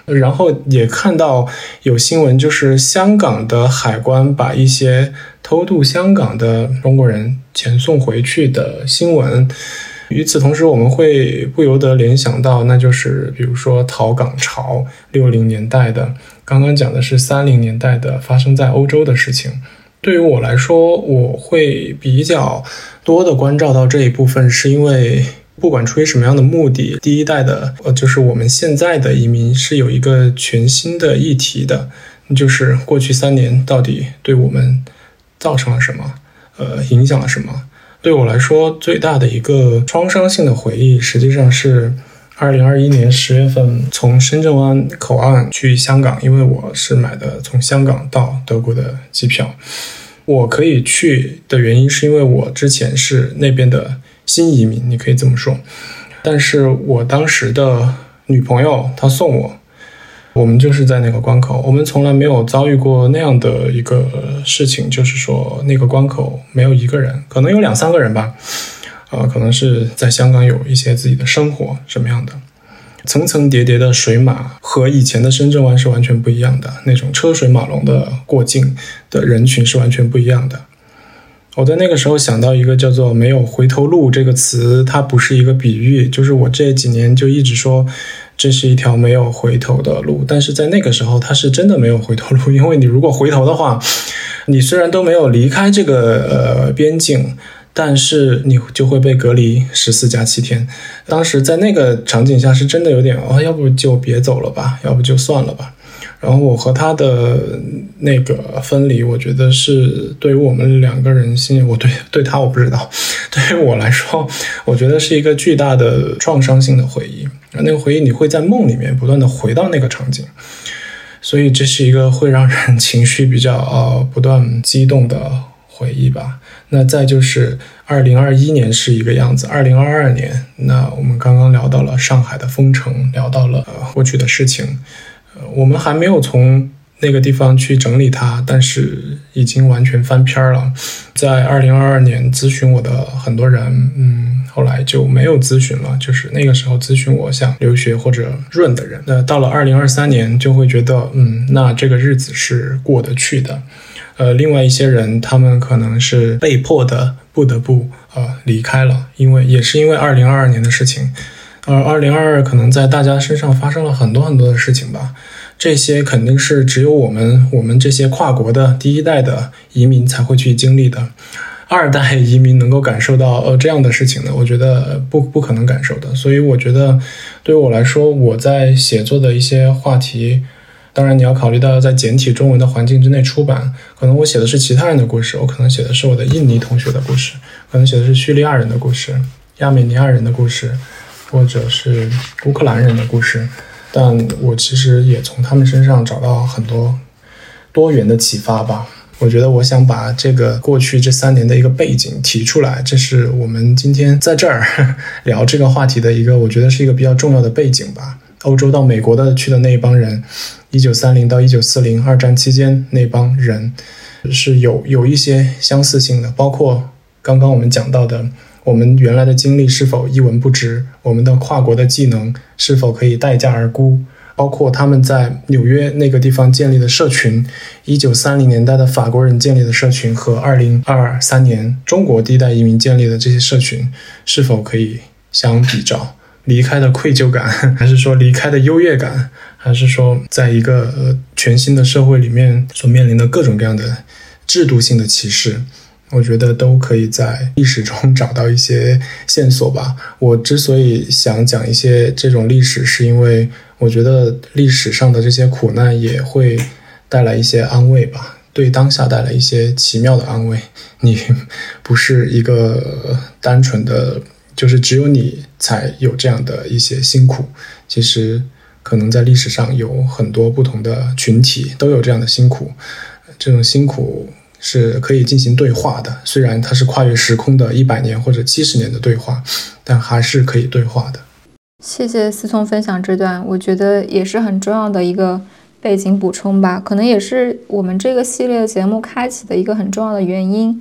然后也看到有新闻，就是香港的海关把一些偷渡香港的中国人遣送回去的新闻。与此同时，我们会不由得联想到，那就是比如说逃港潮，六零年代的，刚刚讲的是三零年代的发生在欧洲的事情。对于我来说，我会比较多的关照到这一部分，是因为。不管出于什么样的目的，第一代的呃，就是我们现在的移民是有一个全新的议题的，就是过去三年到底对我们造成了什么，呃，影响了什么？对我来说，最大的一个创伤性的回忆，实际上是二零二一年十月份从深圳湾口岸去香港，因为我是买的从香港到德国的机票，我可以去的原因是因为我之前是那边的。新移民，你可以这么说，但是我当时的女朋友她送我，我们就是在那个关口，我们从来没有遭遇过那样的一个事情，就是说那个关口没有一个人，可能有两三个人吧，呃，可能是在香港有一些自己的生活什么样的，层层叠叠的水马和以前的深圳湾是完全不一样的，那种车水马龙的过境的人群是完全不一样的。我在那个时候想到一个叫做“没有回头路”这个词，它不是一个比喻，就是我这几年就一直说，这是一条没有回头的路。但是在那个时候，他是真的没有回头路，因为你如果回头的话，你虽然都没有离开这个呃边境，但是你就会被隔离十四加七天。当时在那个场景下，是真的有点哦，要不就别走了吧，要不就算了吧。然后我和他的那个分离，我觉得是对于我们两个人心，我对对他我不知道，[laughs] 对于我来说，我觉得是一个巨大的创伤性的回忆。那个回忆你会在梦里面不断的回到那个场景，所以这是一个会让人情绪比较呃不断激动的回忆吧。那再就是二零二一年是一个样子，二零二二年，那我们刚刚聊到了上海的封城，聊到了过去的事情。呃我们还没有从那个地方去整理它，但是已经完全翻篇了。在二零二二年咨询我的很多人，嗯，后来就没有咨询了。就是那个时候咨询我想留学或者润的人，那到了二零二三年就会觉得，嗯，那这个日子是过得去的。呃，另外一些人，他们可能是被迫的，不得不呃离开了，因为也是因为二零二二年的事情。而二零二二可能在大家身上发生了很多很多的事情吧，这些肯定是只有我们我们这些跨国的第一代的移民才会去经历的，二代移民能够感受到呃这样的事情呢？我觉得不不可能感受的。所以我觉得对于我来说，我在写作的一些话题，当然你要考虑到要在简体中文的环境之内出版，可能我写的是其他人的故事，我可能写的是我的印尼同学的故事，可能写的是叙利亚人的故事，亚美尼亚人的故事。或者是乌克兰人的故事，但我其实也从他们身上找到很多多元的启发吧。我觉得我想把这个过去这三年的一个背景提出来，这是我们今天在这儿 [laughs] 聊这个话题的一个，我觉得是一个比较重要的背景吧。欧洲到美国的去的那一帮人，一九三零到一九四零二战期间那帮人是有有一些相似性的，包括刚刚我们讲到的。我们原来的经历是否一文不值？我们的跨国的技能是否可以待价而沽？包括他们在纽约那个地方建立的社群，一九三零年代的法国人建立的社群和二零二三年中国第一代移民建立的这些社群，是否可以相比照？离开的愧疚感，[laughs] 还是说离开的优越感，还是说在一个全新的社会里面所面临的各种各样的制度性的歧视？我觉得都可以在历史中找到一些线索吧。我之所以想讲一些这种历史，是因为我觉得历史上的这些苦难也会带来一些安慰吧，对当下带来一些奇妙的安慰。你不是一个单纯的就是只有你才有这样的一些辛苦。其实可能在历史上有很多不同的群体都有这样的辛苦，这种辛苦是可以进行对话的。虽然它是跨越时空的一百年或者七十年的对话，但还是可以对话的。
谢谢思聪分享这段，我觉得也是很重要的一个背景补充吧，可能也是我们这个系列节目开启的一个很重要的原因。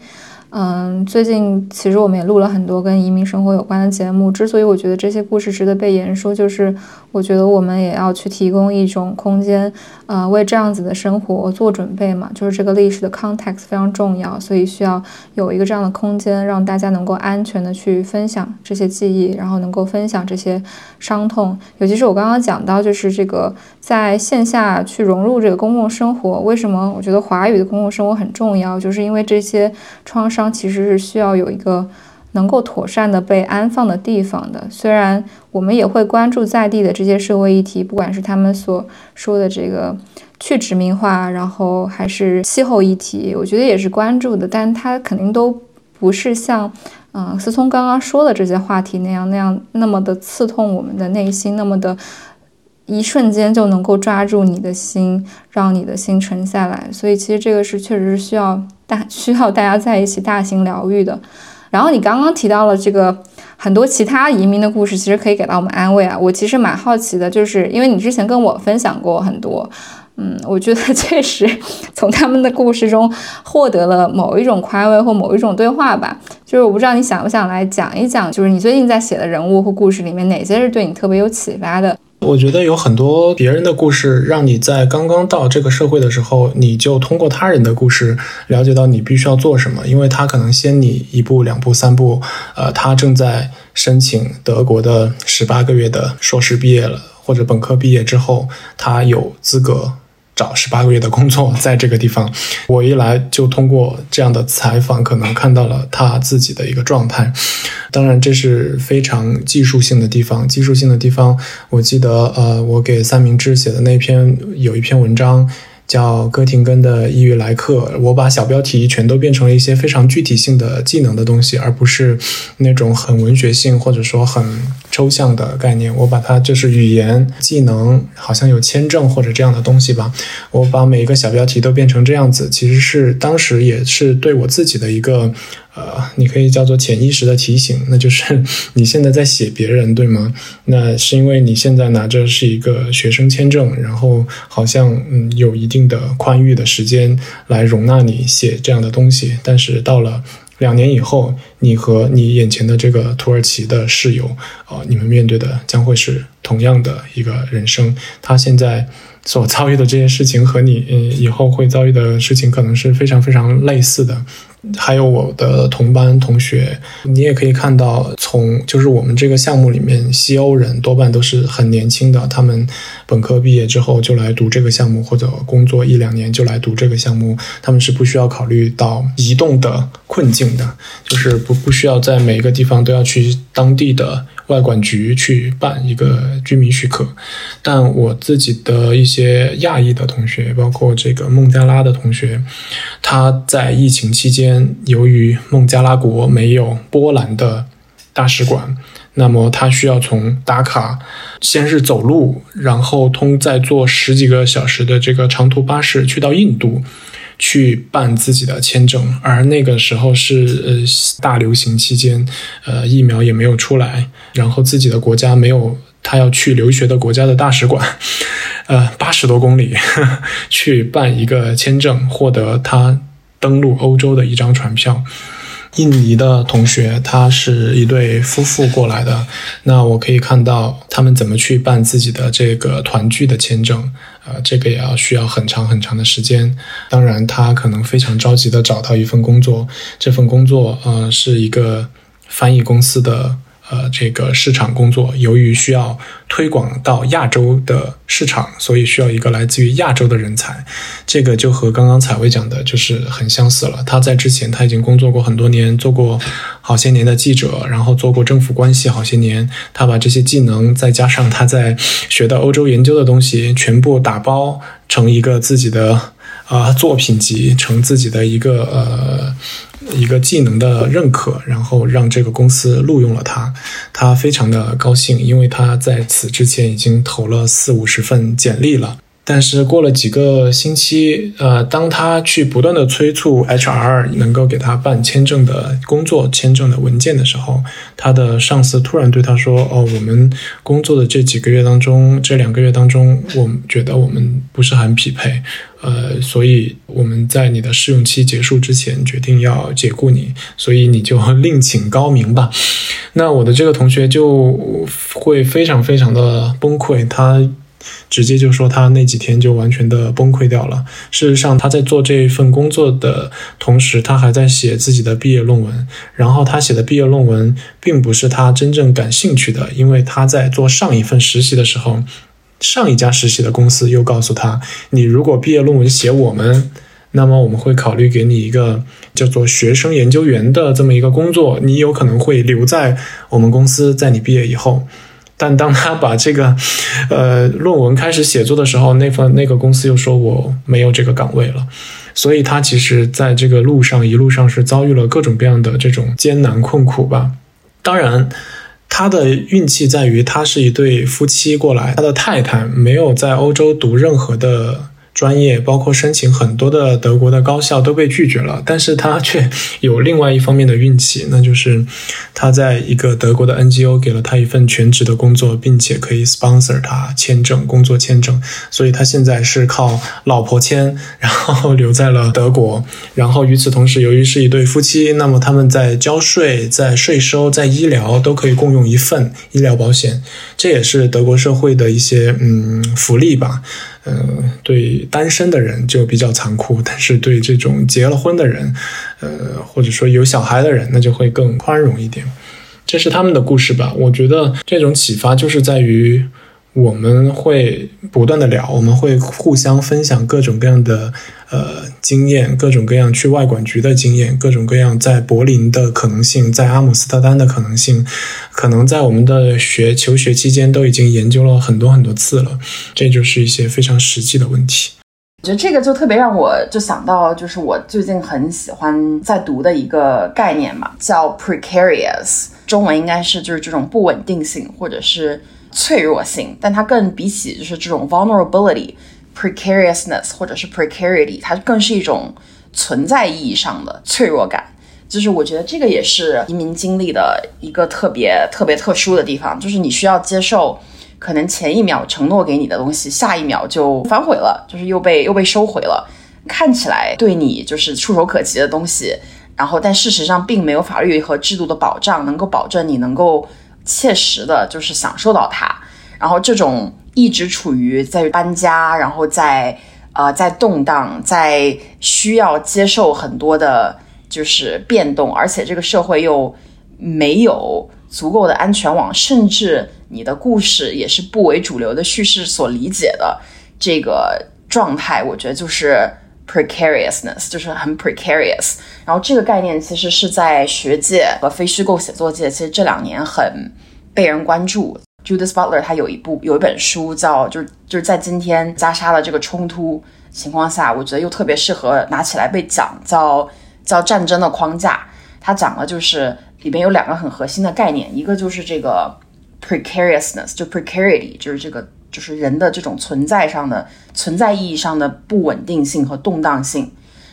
嗯，最近其实我们也录了很多跟移民生活有关的节目。之所以我觉得这些故事值得被言说，就是我觉得我们也要去提供一种空间，呃，为这样子的生活做准备嘛。就是这个历史的 context 非常重要，所以需要有一个这样的空间，让大家能够安全的去分享这些记忆，然后能够分享这些伤痛。尤其是我刚刚讲到，就是这个在线下去融入这个公共生活，为什么我觉得华语的公共生活很重要？就是因为这些创伤。其实是需要有一个能够妥善的被安放的地方的。虽然我们也会关注在地的这些社会议题，不管是他们所说的这个去殖民化，然后还是气候议题，我觉得也是关注的。但它肯定都不是像嗯思聪刚刚说的这些话题那样那样那么的刺痛我们的内心，那么的。一瞬间就能够抓住你的心，让你的心沉下来。所以其实这个是确实是需要大需要大家在一起大型疗愈的。然后你刚刚提到了这个很多其他移民的故事，其实可以给到我们安慰啊。我其实蛮好奇的，就是因为你之前跟我分享过很多，嗯，[laughs] 我觉得确实从他们的故事中获得了某一种宽慰或某一种对话吧。就是我不知道你想不想来讲一讲，就是你最近在写的人物或故事里面哪些是对你特别有启发的。
我觉得有很多别人的故事，让你在刚刚到这个社会的时候，你就通过他人的故事了解到你必须要做什么，因为他可能先你一步、两步、三步。呃，他正在申请德国的十八个月的硕士毕业了，或者本科毕业之后，他有资格。找十八个月的工作，在这个地方，我一来就通过这样的采访，可能看到了他自己的一个状态。当然，这是非常技术性的地方。技术性的地方，我记得，呃，我给三明治写的那篇有一篇文章。叫哥廷根的抑郁来客，我把小标题全都变成了一些非常具体性的技能的东西，而不是那种很文学性或者说很抽象的概念。我把它就是语言技能，好像有签证或者这样的东西吧。我把每一个小标题都变成这样子，其实是当时也是对我自己的一个。呃，你可以叫做潜意识的提醒，那就是你现在在写别人，对吗？那是因为你现在拿着是一个学生签证，然后好像嗯有一定的宽裕的时间来容纳你写这样的东西，但是到了两年以后，你和你眼前的这个土耳其的室友，呃，你们面对的将会是同样的一个人生，他现在。所遭遇的这些事情和你以后会遭遇的事情可能是非常非常类似的。还有我的同班同学，你也可以看到，从就是我们这个项目里面，西欧人多半都是很年轻的，他们本科毕业之后就来读这个项目，或者工作一两年就来读这个项目，他们是不需要考虑到移动的困境的，就是不不需要在每一个地方都要去当地的。外管局去办一个居民许可，但我自己的一些亚裔的同学，包括这个孟加拉的同学，他在疫情期间，由于孟加拉国没有波兰的大使馆，那么他需要从打卡，先是走路，然后通再坐十几个小时的这个长途巴士去到印度。去办自己的签证，而那个时候是呃大流行期间，呃疫苗也没有出来，然后自己的国家没有他要去留学的国家的大使馆，[laughs] 呃八十多公里 [laughs] 去办一个签证，获得他登陆欧洲的一张船票。印尼的同学，他是一对夫妇过来的。那我可以看到他们怎么去办自己的这个团聚的签证，呃，这个也要需要很长很长的时间。当然，他可能非常着急的找到一份工作，这份工作呃是一个翻译公司的。呃，这个市场工作，由于需要推广到亚洲的市场，所以需要一个来自于亚洲的人才。这个就和刚刚采薇讲的，就是很相似了。他在之前他已经工作过很多年，做过好些年的记者，然后做过政府关系好些年。他把这些技能，再加上他在学的欧洲研究的东西，全部打包成一个自己的啊作品集，成自己的一个呃。一个技能的认可，然后让这个公司录用了他，他非常的高兴，因为他在此之前已经投了四五十份简历了。但是过了几个星期，呃，当他去不断的催促 HR 能够给他办签证的工作、签证的文件的时候，他的上司突然对他说：“哦，我们工作的这几个月当中，这两个月当中，我们觉得我们不是很匹配，呃，所以我们在你的试用期结束之前决定要解雇你，所以你就另请高明吧。[laughs] ”那我的这个同学就会非常非常的崩溃，他。直接就说他那几天就完全的崩溃掉了。事实上，他在做这份工作的同时，他还在写自己的毕业论文。然后他写的毕业论文并不是他真正感兴趣的，因为他在做上一份实习的时候，上一家实习的公司又告诉他：“你如果毕业论文写我们，那么我们会考虑给你一个叫做学生研究员的这么一个工作，你有可能会留在我们公司，在你毕业以后。”但当他把这个，呃，论文开始写作的时候，那份那个公司又说我没有这个岗位了，所以他其实在这个路上一路上是遭遇了各种各样的这种艰难困苦吧。当然，他的运气在于他是一对夫妻过来，他的太太没有在欧洲读任何的。专业包括申请很多的德国的高校都被拒绝了，但是他却有另外一方面的运气，那就是他在一个德国的 NGO 给了他一份全职的工作，并且可以 sponsor 他签证工作签证，所以他现在是靠老婆签，然后留在了德国。然后与此同时，由于是一对夫妻，那么他们在交税、在税收、在医疗都可以共用一份医疗保险，这也是德国社会的一些嗯福利吧。呃，对单身的人就比较残酷，但是对这种结了婚的人，呃，或者说有小孩的人，那就会更宽容一点。这是他们的故事吧？我觉得这种启发就是在于。我们会不断的聊，我们会互相分享各种各样的呃经验，各种各样去外管局的经验，各种各样在柏林的可能性，在阿姆斯特丹的可能性，可能在我们的学求学期间都已经研究了很多很多次了。这就是一些非常实际的问题。
我觉得这个就特别让我就想到，就是我最近很喜欢在读的一个概念嘛，叫 precarious，中文应该是就是这种不稳定性，或者是。脆弱性，但它更比起就是这种 vulnerability、precariousness 或者是 precarity，它更是一种存在意义上的脆弱感。就是我觉得这个也是移民经历的一个特别特别特殊的地方，就是你需要接受可能前一秒承诺给你的东西，下一秒就反悔了，就是又被又被收回了。看起来对你就是触手可及的东西，然后但事实上并没有法律和制度的保障能够保证你能够。[laughs] 切实的，就是享受到它，然后这种一直处于在搬家，然后在呃在动荡，在需要接受很多的，就是变动，而且这个社会又没有足够的安全网，甚至你的故事也是不为主流的叙事所理解的这个状态，我觉得就是 precariousness，就是很 precarious。然后这个概念其实是在学界和非虚构写作界，其实这两年很被人关注。Judith Butler 他有一部有一本书叫就是就是在今天加沙的这个冲突情况下，我觉得又特别适合拿起来被讲，叫叫战争的框架。他讲的就是里边有两个很核心的概念，一个就是这个 precariousness，就 precarity，就是这个就是人的这种存在上的存在意义上的不稳定性和动荡性，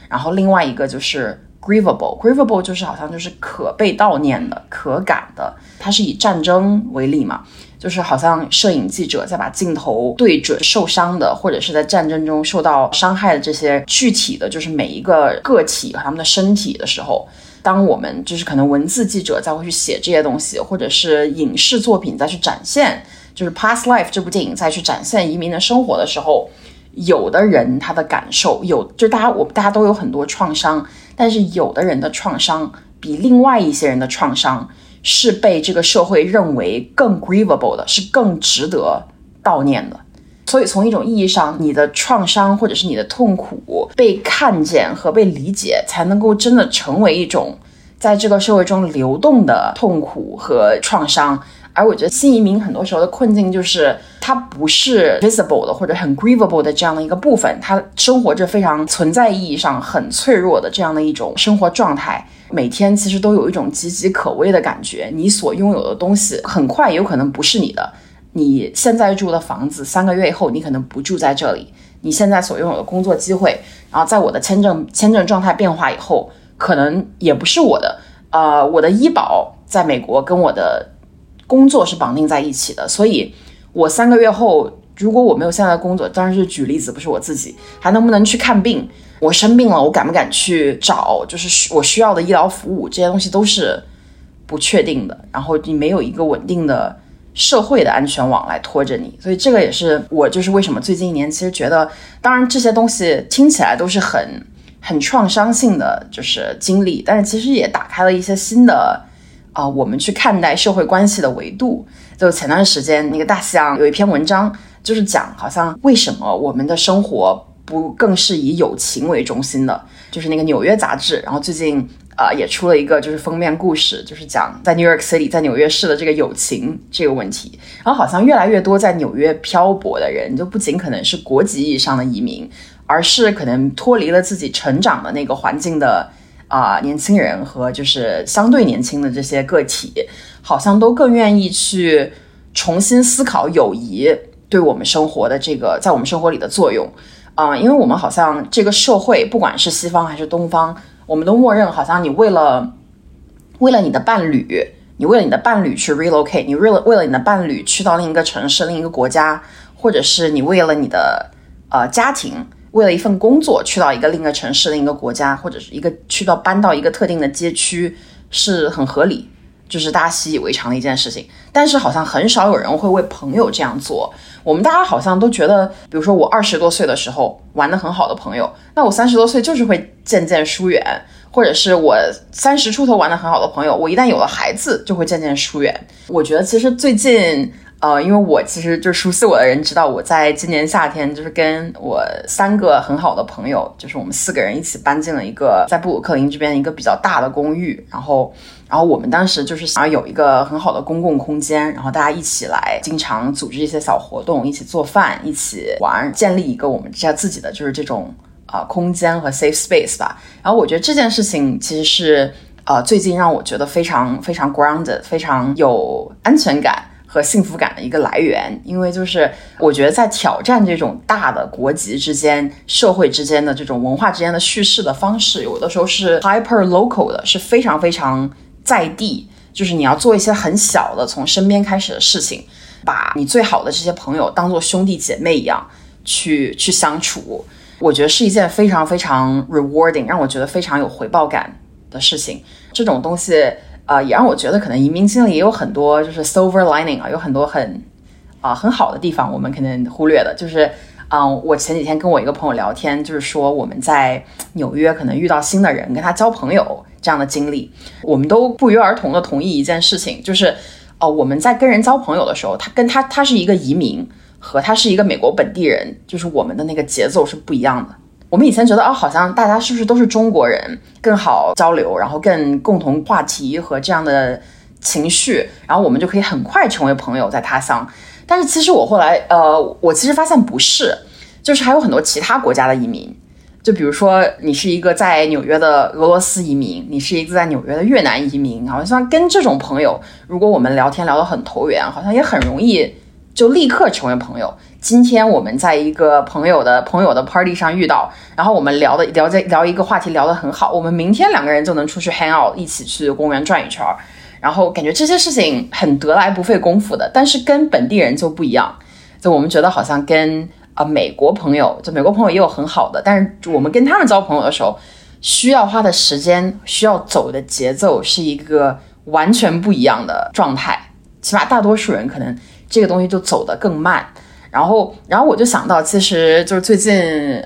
然后另外一个就是。Grievable，Grievable 就是好像就是可被悼念的、可感的。它是以战争为例嘛，就是好像摄影记者在把镜头对准受伤的，或者是在战争中受到伤害的这些具体的，就是每一个个体和他们的身体的时候，当我们就是可能文字记者再会去写这些东西，或者是影视作品再去展现，就是《Past Life》这部电影再去展现移民的生活的时候，有的人他的感受有，就大家我大家都有很多创伤。但是有的人的创伤比另外一些人的创伤是被这个社会认为更 grievable 的，是更值得悼念的。所以从一种意义上，你的创伤或者是你的痛苦被看见和被理解，才能够真的成为一种在这个社会中流动的痛苦和创伤，而我觉得新移民很多时候的困境就是他不是 visible 的或者很 grievable 的这样的一个部分，他生活着非常存在意义上很脆弱的这样的一种生活状态，每天其实都有一种岌岌可危的感觉。你所拥有的东西很快有可能不是你的，你现在住的房子三个月以后你可能不住在这里，你现在所拥有的工作机会，然后在我的签证签证状态变化以后，可能也不是我的。呃，我的医保在美国跟我的工作是绑定在一起的，所以我三个月后，如果我没有现在的工作，当然是举例子，不是我自己，还能不能去看病？我生病了，我敢不敢去找？就是我需要的医疗服务，这些东西都是不确定的。然后你没有一个稳定的社会的安全网来拖着你，所以这个也是我就是为什么最近一年其实觉得，当然这些东西听起来都是很。很创伤性的就是经历，但是其实也打开了一些新的啊，我们去看待社会关系的维度。就前段时间那个大西洋有一篇文章，就是讲好像为什么我们的生活不更是以友情为中心的，就是那个纽约杂志，然后最近啊也出了一个就是封面故事，就是讲在 New York City 在纽约市的这个友情这个问题。然后好像越来越多在纽约漂泊的人，就不仅可能是国籍意义上的移民。而是可能脱离了自己成长的那个环境的啊年轻人和就是相对年轻的这些个体，好像都更愿意去重新思考友谊对我们生活的这个在我们生活里的作用啊，因为我们好像这个社会不管是西方还是东方，我们都默认好像你为了为了你的伴侣，你为了你的伴侣去 relocate，你为了为了你的伴侣去到另一个城市、另一个国家，或者是你为了你的呃家庭。为了一份工作去到一个另一个城市、另一个国家，或者是一个去到搬到一个特定的街区，是很合理，就是大家习以为常的一件事情。但是好像很少有人会为朋友这样做。我们大家好像都觉得，比如说我二十多岁的时候玩的很好的朋友，那我三十多岁就是会渐渐疏远；或者是我三十出头玩的很好的朋友，我一旦有了孩子就会渐渐疏远。我觉得其实最近。呃，因为我其实就是熟悉我的人知道，我在今年夏天就是跟我三个很好的朋友，就是我们四个人一起搬进了一个在布鲁克林这边一个比较大的公寓。然后，然后我们当时就是想要有一个很好的公共空间，然后大家一起来经常组织一些小活动，一起做饭，一起玩，建立一个我们这自己的就是这种啊空间和 safe space 吧。然后我觉得这件事情其实是呃最近让我觉得非常非常 grounded，非常有安全感。和幸福感的一个来源，因为就是我觉得在挑战这种大的国籍之间、社会之间的这种文化之间的叙事的方式，有的时候是 hyper local 的，是非常非常在地。就是你要做一些很小的、从身边开始的事情，把你最好的这些朋友当做兄弟姐妹一样去去相处，我觉得是一件非常非常 rewarding，让我觉得非常有回报感的事情。这种东西。啊，也让我觉得可能移民经历也有很多就是 silver lining 啊，有很多很啊很好的地方，我们可能忽略的。就是，嗯，我前几天跟我一个朋友聊天，就是说我们在纽约可能遇到新的人，跟他交朋友这样的经历，我们都不约而同的同意一件事情，就是，哦，我们在跟人交朋友的时候，他跟他他是一个移民和他是一个美国本地人，就是我们的那个节奏是不一样的。我们以前觉得啊，好像大家是不是都是中国人更好交流，然后更共同话题和这样的情绪，然后我们就可以很快成为朋友在他乡。但是其实我后来，呃，我其实发现不是，就是还有很多其他国家的移民，就比如说你是一个在纽约的俄罗斯移民，你是一个在纽约的越南移民，好像跟这种朋友，如果我们聊天聊得很投缘，好像也很容易就立刻成为朋友。今天我们在一个朋友的朋友的 party 上遇到，然后我们聊的聊在聊一个话题聊得很好，我们明天两个人就能出去 hang out，一起去公园转一圈儿，然后感觉这些事情很得来不费功夫的，但是跟本地人就不一样，就我们觉得好像跟啊美国朋友，就美国朋友也有很好的，但是我们跟他们交朋友的时候，需要花的时间，需要走的节奏是一个完全不一样的状态，起码大多数人可能这个东西就走得更慢。然后，然后我就想到，其实就是最近，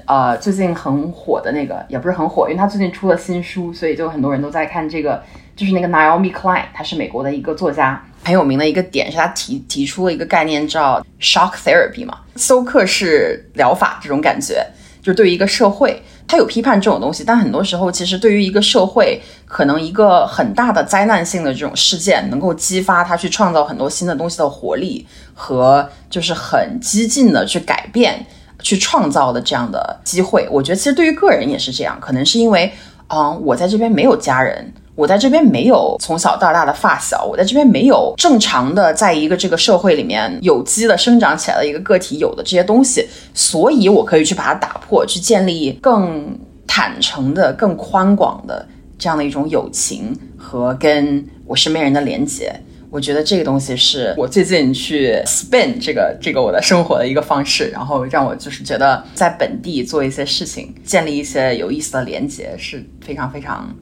呃，最近很火的那个，也不是很火，因为他最近出了新书，所以就很多人都在看这个，就是那个 Naomi Klein，他是美国的一个作家，很有名的一个点是他提提出了一个概念叫 shock therapy 嘛，休克式疗法这种感觉，就是对于一个社会。他有批判这种东西，但很多时候其实对于一个社会，可能一个很大的灾难性的这种事件，能够激发他去创造很多新的东西的活力和就是很激进的去改变、去创造的这样的机会。我觉得其实对于个人也是这样，可能是因为，嗯，我在这边没有家人。我在这边没有从小到大的发小，我在这边没有正常的在一个这个社会里面有机的生长起来的一个个体有的这些东西，所以我可以去把它打破，去建立更坦诚的、更宽广的这样的一种友情和跟我身边人的连接。我觉得这个东西是我最近去 spend 这个这个我的生活的一个方式，然后让我就是觉得在本地做一些事情，建立一些有意思的连接是非常非常。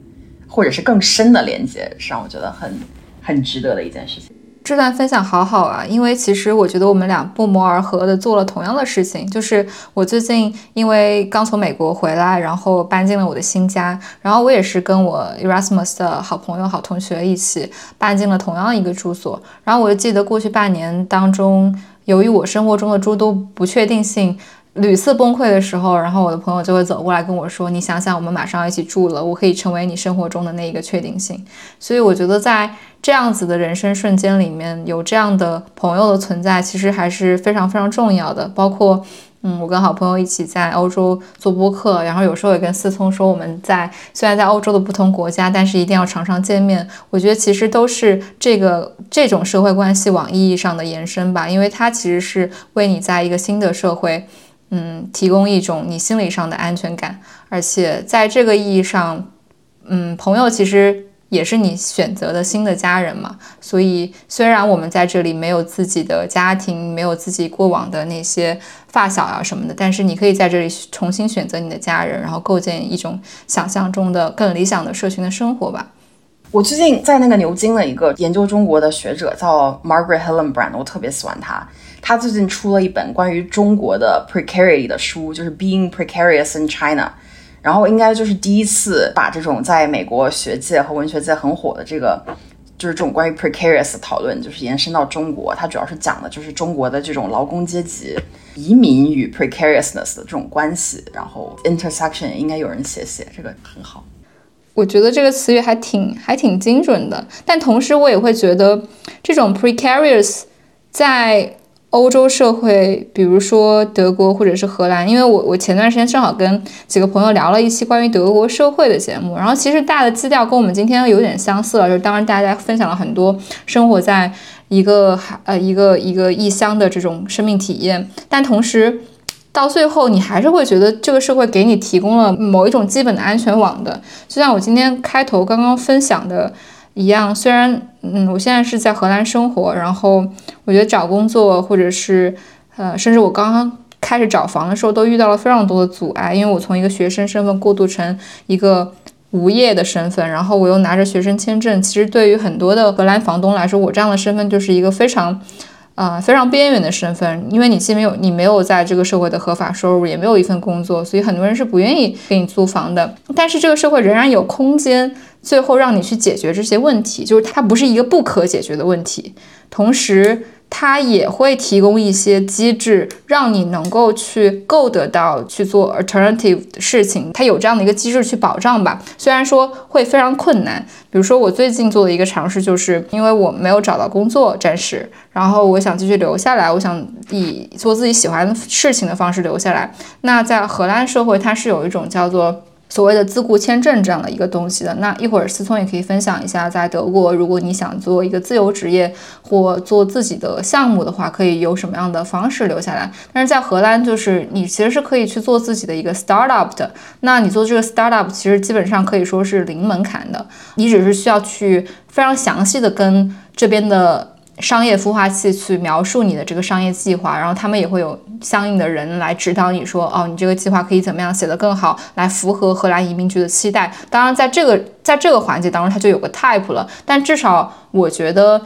或者是更深的连接，是让我觉得很很值得的一件事情。
这段分享好好啊，因为其实我觉得我们俩不谋而合的做了同样的事情。就是我最近因为刚从美国回来，然后搬进了我的新家，然后我也是跟我 Erasmus 的好朋友、好同学一起搬进了同样一个住所。然后我就记得过去半年当中，由于我生活中的诸多不确定性。屡次崩溃的时候，然后我的朋友就会走过来跟我说：“你想想，我们马上要一起住了，我可以成为你生活中的那一个确定性。”所以我觉得在这样子的人生瞬间里面，有这样的朋友的存在，其实还是非常非常重要的。包括，嗯，我跟好朋友一起在欧洲做播客，然后有时候也跟思聪说，我们在虽然在欧洲的不同国家，但是一定要常常见面。我觉得其实都是这个这种社会关系网意义上的延伸吧，因为它其实是为你在一个新的社会。嗯，提供一种你心理上的安全感，而且在这个意义上，嗯，朋友其实也是你选择的新的家人嘛。所以，虽然我们在这里没有自己的家庭，没有自己过往的那些发小啊什么的，但是你可以在这里重新选择你的家人，然后构建一种想象中的更理想的社群的生活吧。
我最近在那个牛津的一个研究中国的学者叫 Margaret Hillenbrand，我特别喜欢他。他最近出了一本关于中国的 precarity 的书，就是 Being Precarious in China，然后应该就是第一次把这种在美国学界和文学界很火的这个，就是这种关于 precarious 的讨论，就是延伸到中国。它主要是讲的就是中国的这种劳工阶级移民与 precariousness 的这种关系，然后 intersection 应该有人写写，这个很好。
我觉得这个词语还挺还挺精准的，但同时我也会觉得这种 precarious 在欧洲社会，比如说德国或者是荷兰，因为我我前段时间正好跟几个朋友聊了一期关于德国社会的节目，然后其实大的基调跟我们今天有点相似了，就是当然大家分享了很多生活在一个呃一个一个异乡的这种生命体验，但同时到最后你还是会觉得这个社会给你提供了某一种基本的安全网的，就像我今天开头刚刚分享的。一样，虽然嗯，我现在是在荷兰生活，然后我觉得找工作或者是呃，甚至我刚刚开始找房的时候，都遇到了非常多的阻碍，因为我从一个学生身份过渡成一个无业的身份，然后我又拿着学生签证，其实对于很多的荷兰房东来说，我这样的身份就是一个非常。啊，非常边缘的身份，因为你既没有你没有在这个社会的合法收入，也没有一份工作，所以很多人是不愿意给你租房的。但是这个社会仍然有空间，最后让你去解决这些问题，就是它不是一个不可解决的问题，同时。它也会提供一些机制，让你能够去够得到去做 alternative 的事情。它有这样的一个机制去保障吧，虽然说会非常困难。比如说我最近做的一个尝试，就是因为我没有找到工作，暂时，然后我想继续留下来，我想以做自己喜欢的事情的方式留下来。那在荷兰社会，它是有一种叫做。所谓的自雇签证这样的一个东西的，那一会儿思聪也可以分享一下，在德国，如果你想做一个自由职业或做自己的项目的话，可以有什么样的方式留下来？但是在荷兰，就是你其实是可以去做自己的一个 startup 的。那你做这个 startup，其实基本上可以说是零门槛的，你只是需要去非常详细的跟这边的。商业孵化器去描述你的这个商业计划，然后他们也会有相应的人来指导你说，哦，你这个计划可以怎么样写得更好，来符合荷兰移民局的期待。当然，在这个 [laughs] 在这个环节当中，它就有个 type 了，但至少我觉得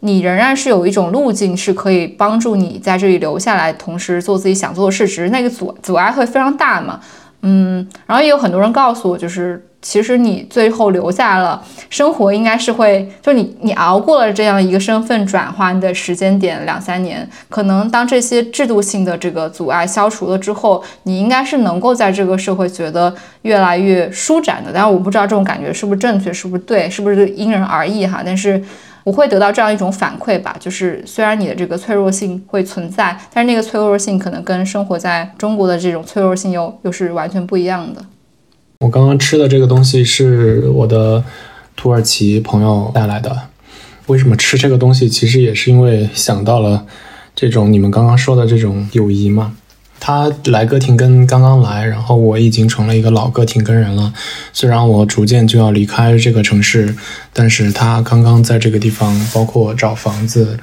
你仍然是有一种路径是可以帮助你在这里留下来，同时做自己想做的事。只是那个阻阻碍会非常大嘛，嗯，然后也有很多人告诉我，就是其实你最后留下了生活，应该是会，就你你熬过了这样一个身份转换的时间点两三年，可能当这些制度性的这个阻碍消除了之后，你应该是能够在这个社会觉得越来越舒展的。但是我不知道这种感觉是不是正确，是不是对，是不是因人而异哈。但是我会得到这样一种反馈吧，就是虽然你的这个脆弱性会存在，但是那个脆弱性可能跟生活在中国的这种脆弱性又又是完全不一样的。
我刚刚吃的这个东西是我的土耳其朋友带来的。为什么吃这个东西？其实也是因为想到了这种你们刚刚说的这种友谊嘛。他来哥廷根刚刚来，然后我已经成了一个老哥廷根人了。虽然我逐渐就要离开这个城市，但是他刚刚在这个地方，包括找房子。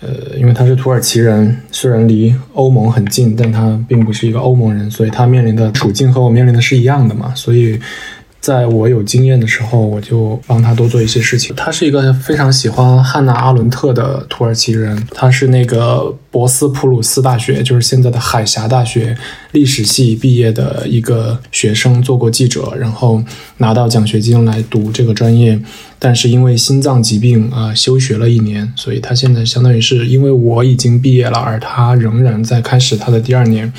呃，因为他是土耳其人，虽然离欧盟很近，但他并不是一个欧盟人，所以他面临的处境和我面临的是一样的嘛。所以，在我有经验的时候，我就帮他多做一些事情。他是一个非常喜欢汉娜·阿伦特的土耳其人，他是那个博斯普鲁斯大学，就是现在的海峡大学历史系毕业的一个学生，做过记者，然后拿到奖学金来读这个专业。但是因为心脏疾病啊，休学了一年，所以他现在相当于是因为我已经毕业了，而他仍然在开始他的第二年。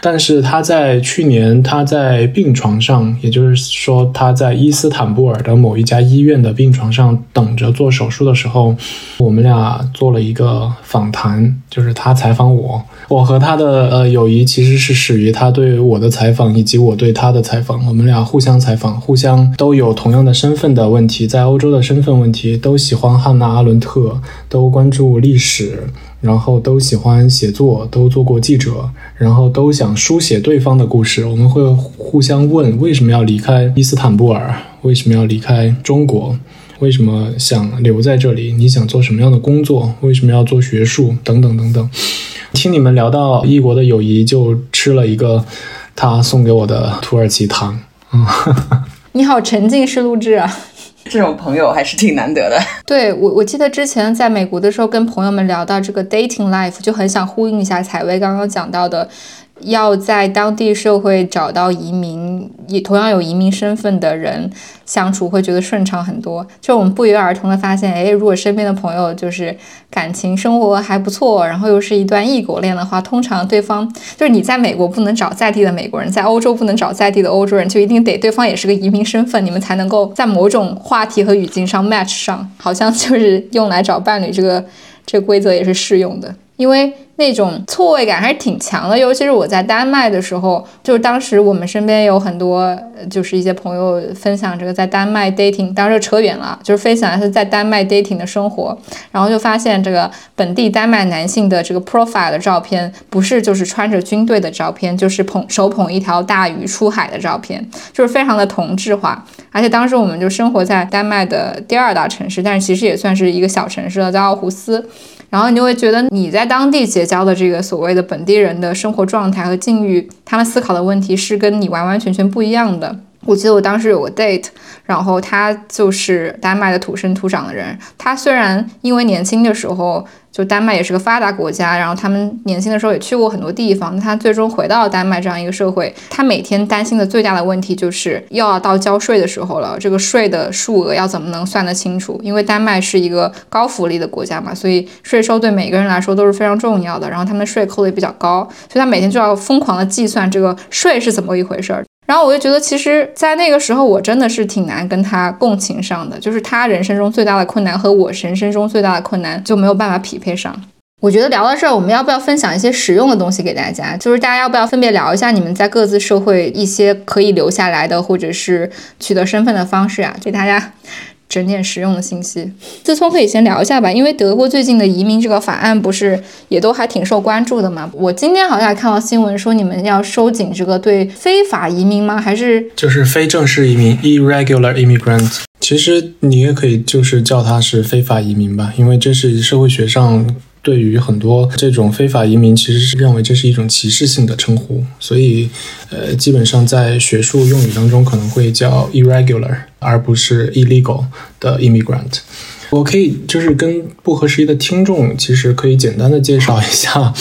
但是他在去年，他在病床上，也就是说他在伊斯坦布尔的某一家医院的病床上等着做手术的时候，我们俩做了一个访谈，就就是他采访我，我和他的呃友谊其实是始于他对我的采访，以及我对他的采访，我们俩互相采访，互相都有同样的身份的问题，在欧洲的身份问题，都喜欢汉娜·阿伦特，都关注历史，然后都喜欢写作，都做过记者，然后都想书写对方的故事。我们会互相问：为什么要离开伊斯坦布尔？为什么要离开中国？为什么想留在这里？你想做什么样的工作？为什么要做学术？等等等等。听你们聊到异国的友谊，就吃了一个他送给我的土耳其糖。嗯，[laughs]
你好，沉浸式录制啊。
这种朋友还是挺难得的。[laughs]
对我，我记得之前在美国的时候，跟朋友们聊到这个 dating life，就很想呼应一下采薇刚刚讲到的。要在当地社会找到移民，也同样有移民身份的人相处，会觉得顺畅很多。就我们不约而同的发现，哎，如果身边的朋友就是感情生活还不错，然后又是一段异国恋的话，通常对方就是你在美国不能找在地的美国人，在欧洲不能找在地的欧洲人，就一定得对方也是个移民身份，你们才能够在某种话题和语境上 match 上。好像就是用来找伴侣这个这规则也是适用的，因为。那种错位感还是挺强的，尤其是我在丹麦的时候，就是当时我们身边有很多，就是一些朋友分享这个在丹麦 dating，当时扯远了，就是分享是在丹麦 dating 的生活，然后就发现这个本地丹麦男性的这个 profile 的照片，不是就是穿着军队的照片，就是捧手捧一条大鱼出海的照片，就是非常的同质化，而且当时我们就生活在丹麦的第二大城市，但是其实也算是一个小城市了，在奥胡斯。然后你就会觉得你在当地结交的这个所谓的本地人的生活状态和境遇，他们思考的问题是跟你完完全全不一样的。我记得我当时有个 date，然后他就是丹麦的土生土长的人。他虽然因为年轻的时候就丹麦也是个发达国家，然后他们年轻的时候也去过很多地方。他最终回到了丹麦这样一个社会，他每天担心的最大的问题就是又要到交税的时候了，这个税的数额要怎么能算得清楚？因为丹麦是一个高福利的国家嘛，所以税收对每个人来说都是非常重要的。然后他们税扣的也比较高，所以他每天就要疯狂的计算这个税是怎么一回事儿。然后我就觉得，其实，在那个时候，我真的是挺难跟他共情上的。就是他人生中最大的困难和我人生中最大的困难就没有办法匹配上。我觉得聊到这儿，我们要不要分享一些实用的东西给大家？就是大家要不要分别聊一下你们在各自社会一些可以留下来的，或者是取得身份的方式啊？给大家。整点实用的信息，自聪可以先聊一下吧，因为德国最近的移民这个法案不是也都还挺受关注的嘛。我今天好像还看到新闻说你们要收紧这个对非法移民吗？还是
就是非正式移民 （irregular immigrant）？其实你也可以就是叫它是非法移民吧，因为这是社会学上。对于很多这种非法移民，其实是认为这是一种歧视性的称呼，所以，呃，基本上在学术用语当中可能会叫 irregular，而不是 illegal 的 immigrant。我可以就是跟不合时宜的听众，其实可以简单的介绍一下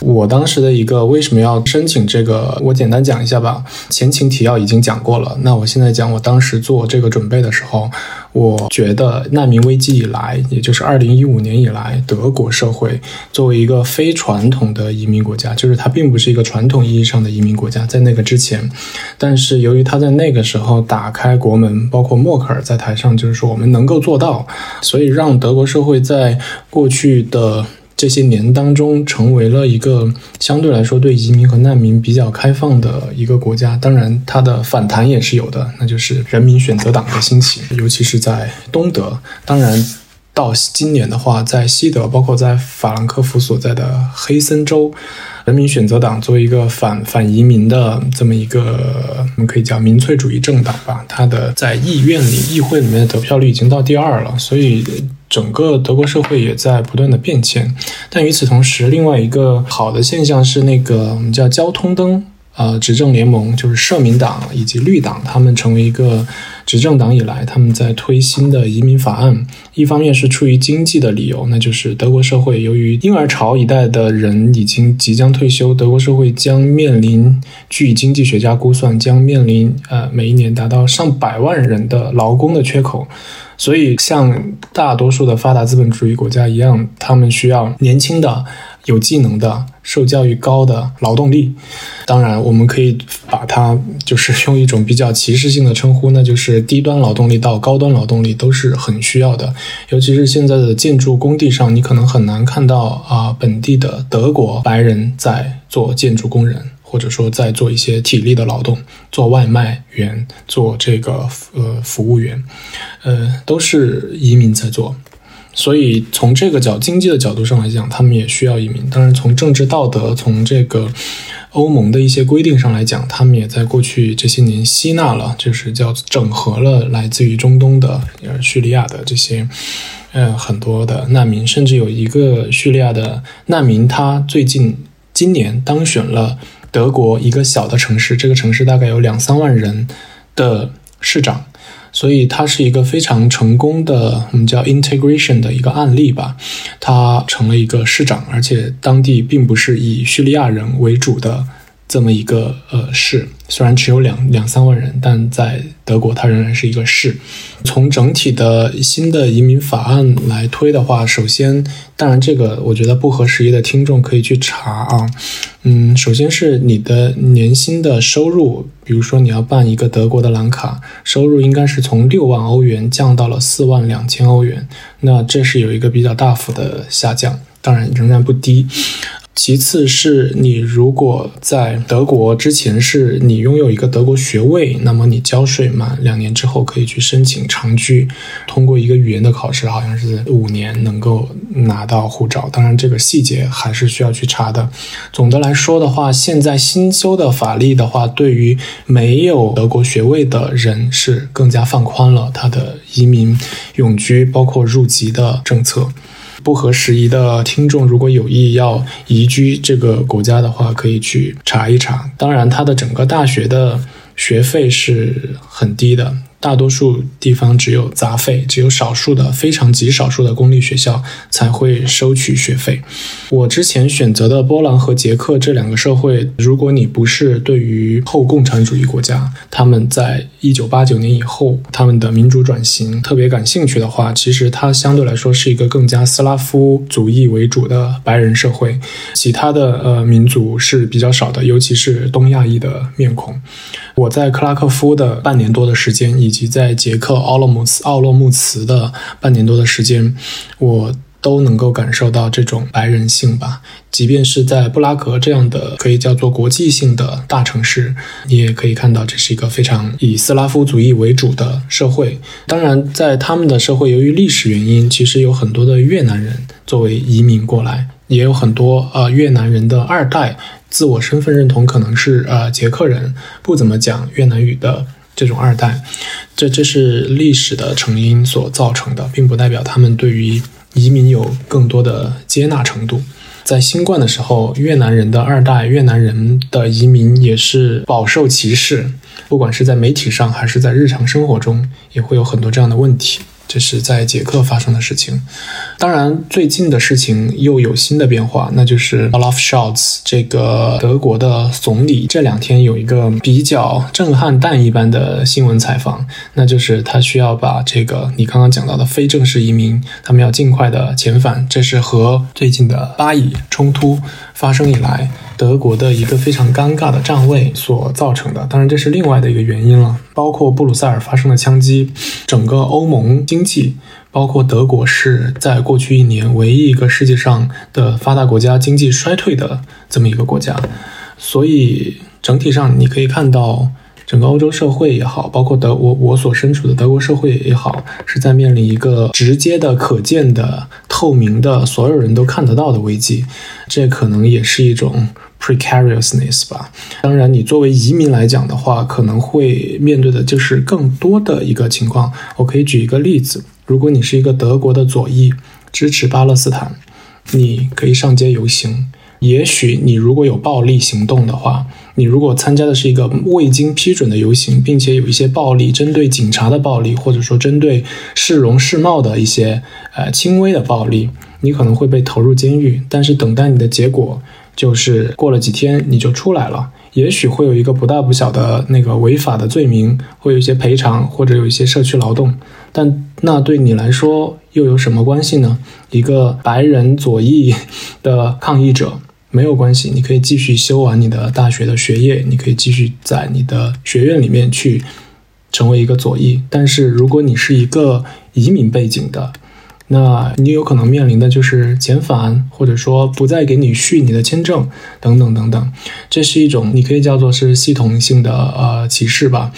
我当时的一个为什么要申请这个，我简单讲一下吧。前情提要已经讲过了，那我现在讲我当时做这个准备的时候。我觉得难民危机以来，也就是二零一五年以来，德国社会作为一个非传统的移民国家，就是它并不是一个传统意义上的移民国家，在那个之前，但是由于他在那个时候打开国门，包括默克尔在台上就是说我们能够做到，所以让德国社会在过去的。这些年当中，成为了一个相对来说对移民和难民比较开放的一个国家。当然，它的反弹也是有的，那就是人民选择党的兴起，尤其是在东德。当然，到今年的话，在西德，包括在法兰克福所在的黑森州。人民选择党作为一个反反移民的这么一个，我们可以叫民粹主义政党吧，它的在议院里、议会里面的得票率已经到第二了，所以整个德国社会也在不断的变迁。但与此同时，另外一个好的现象是那个我们叫交通灯。呃，执政联盟就是社民党以及绿党，他们成为一个执政党以来，他们在推新的移民法案。一方面是出于经济的理由，那就是德国社会由于婴儿潮一代的人已经即将退休，德国社会将面临，据经济学家估算，将面临呃每一年达到上百万人的劳工的缺口。所以，像大多数的发达资本主义国家一样，他们需要年轻的。有技能的、受教育高的劳动力，当然，我们可以把它就是用一种比较歧视性的称呼，那就是低端劳动力到高端劳动力都是很需要的。尤其是现在的建筑工地上，你可能很难看到啊本地的德国白人在做建筑工人，或者说在做一些体力的劳动，做外卖员、做这个呃服务员，呃，都是移民在做。所以从这个角经济的角度上来讲，他们也需要移民。当然，从政治道德、从这个欧盟的一些规定上来讲，他们也在过去这些年吸纳了，就是叫整合了来自于中东的、呃叙利亚的这些，呃很多的难民，甚至有一个叙利亚的难民，他最近今年当选了德国一个小的城市，这个城市大概有两三万人的市长。所以他是一个非常成功的，我们叫 integration 的一个案例吧。他成了一个市长，而且当地并不是以叙利亚人为主的这么一个呃市。虽然只有两两三万人，但在德国它仍然是一个市。从整体的新的移民法案来推的话，首先，当然这个我觉得不合时宜的听众可以去查啊。嗯，首先是你的年薪的收入，比如说你要办一个德国的蓝卡，收入应该是从六万欧元降到了四万两千欧元，那这是有一个比较大幅的下降，当然仍然不低。其次是你如果在德国之前是你拥有一个德国学位，那么你交税满两年之后可以去申请长居，通过一个语言的考试，好像是五年能够拿到护照。当然这个细节还是需要去查的。总的来说的话，现在新修的法律的话，对于没有德国学位的人是更加放宽了他的移民永居包括入籍的政策。不合时宜的听众，如果有意要移居这个国家的话，可以去查一查。当然，它的整个大学的学费是很低的。大多数地方只有杂费，只有少数的非常极少数的公立学校才会收取学费。我之前选择的波兰和捷克这两个社会，如果你不是对于后共产主义国家，他们在一九八九年以后他们的民主转型特别感兴趣的话，其实它相对来说是一个更加斯拉夫族裔为主的白人社会，其他的呃民族是比较少的，尤其是东亚裔的面孔。我在克拉科夫的半年多的时间，以及在捷克奥洛姆斯奥洛穆茨的半年多的时间，我都能够感受到这种白人性吧。即便是在布拉格这样的可以叫做国际性的大城市，你也可以看到这是一个非常以斯拉夫主义为主的社会。当然，在他们的社会，由于历史原因，其实有很多的越南人作为移民过来，也有很多呃越南人的二代。自我身份认同可能是呃捷克人，不怎么讲越南语的这种二代，这这是历史的成因所造成的，并不代表他们对于移民有更多的接纳程度。在新冠的时候，越南人的二代越南人的移民也是饱受歧视，不管是在媒体上还是在日常生活中，也会有很多这样的问题。这是在捷克发生的事情。当然，最近的事情又有新的变化，那就是 Olaf Scholz 这个德国的总理这两天有一个比较震撼弹一般的新闻采访，那就是他需要把这个你刚刚讲到的非正式移民，他们要尽快的遣返。这是和最近的巴以冲突发生以来。德国的一个非常尴尬的站位所造成的，当然这是另外的一个原因了。包括布鲁塞尔发生的枪击，整个欧盟经济，包括德国是在过去一年唯一一个世界上的发达国家经济衰退的这么一个国家，所以整体上你可以看到。整个欧洲社会也好，包括德我我所身处的德国社会也好，是在面临一个直接的、可见的、透明的、所有人都看得到的危机。这可能也是一种 precariousness 吧。当然，你作为移民来讲的话，可能会面对的就是更多的一个情况。我可以举一个例子：如果你是一个德国的左翼，支持巴勒斯坦，你可以上街游行。也许你如果有暴力行动的话，你如果参加的是一个未经批准的游行，并且有一些暴力，针对警察的暴力，或者说针对市容市貌的一些呃轻微的暴力，你可能会被投入监狱。但是等待你的结果就是过了几天你就出来了，也许会有一个不大不小的那个违法的罪名，会有一些赔偿或者有一些社区劳动。但那对你来说又有什么关系呢？一个白人左翼的抗议者。没有关系，你可以继续修完你的大学的学业，你可以继续在你的学院里面去成为一个左翼。但是如果你是一个移民背景的，那你有可能面临的就是遣返，或者说不再给你续你的签证，等等等等。这是一种你可以叫做是系统性的呃歧视吧。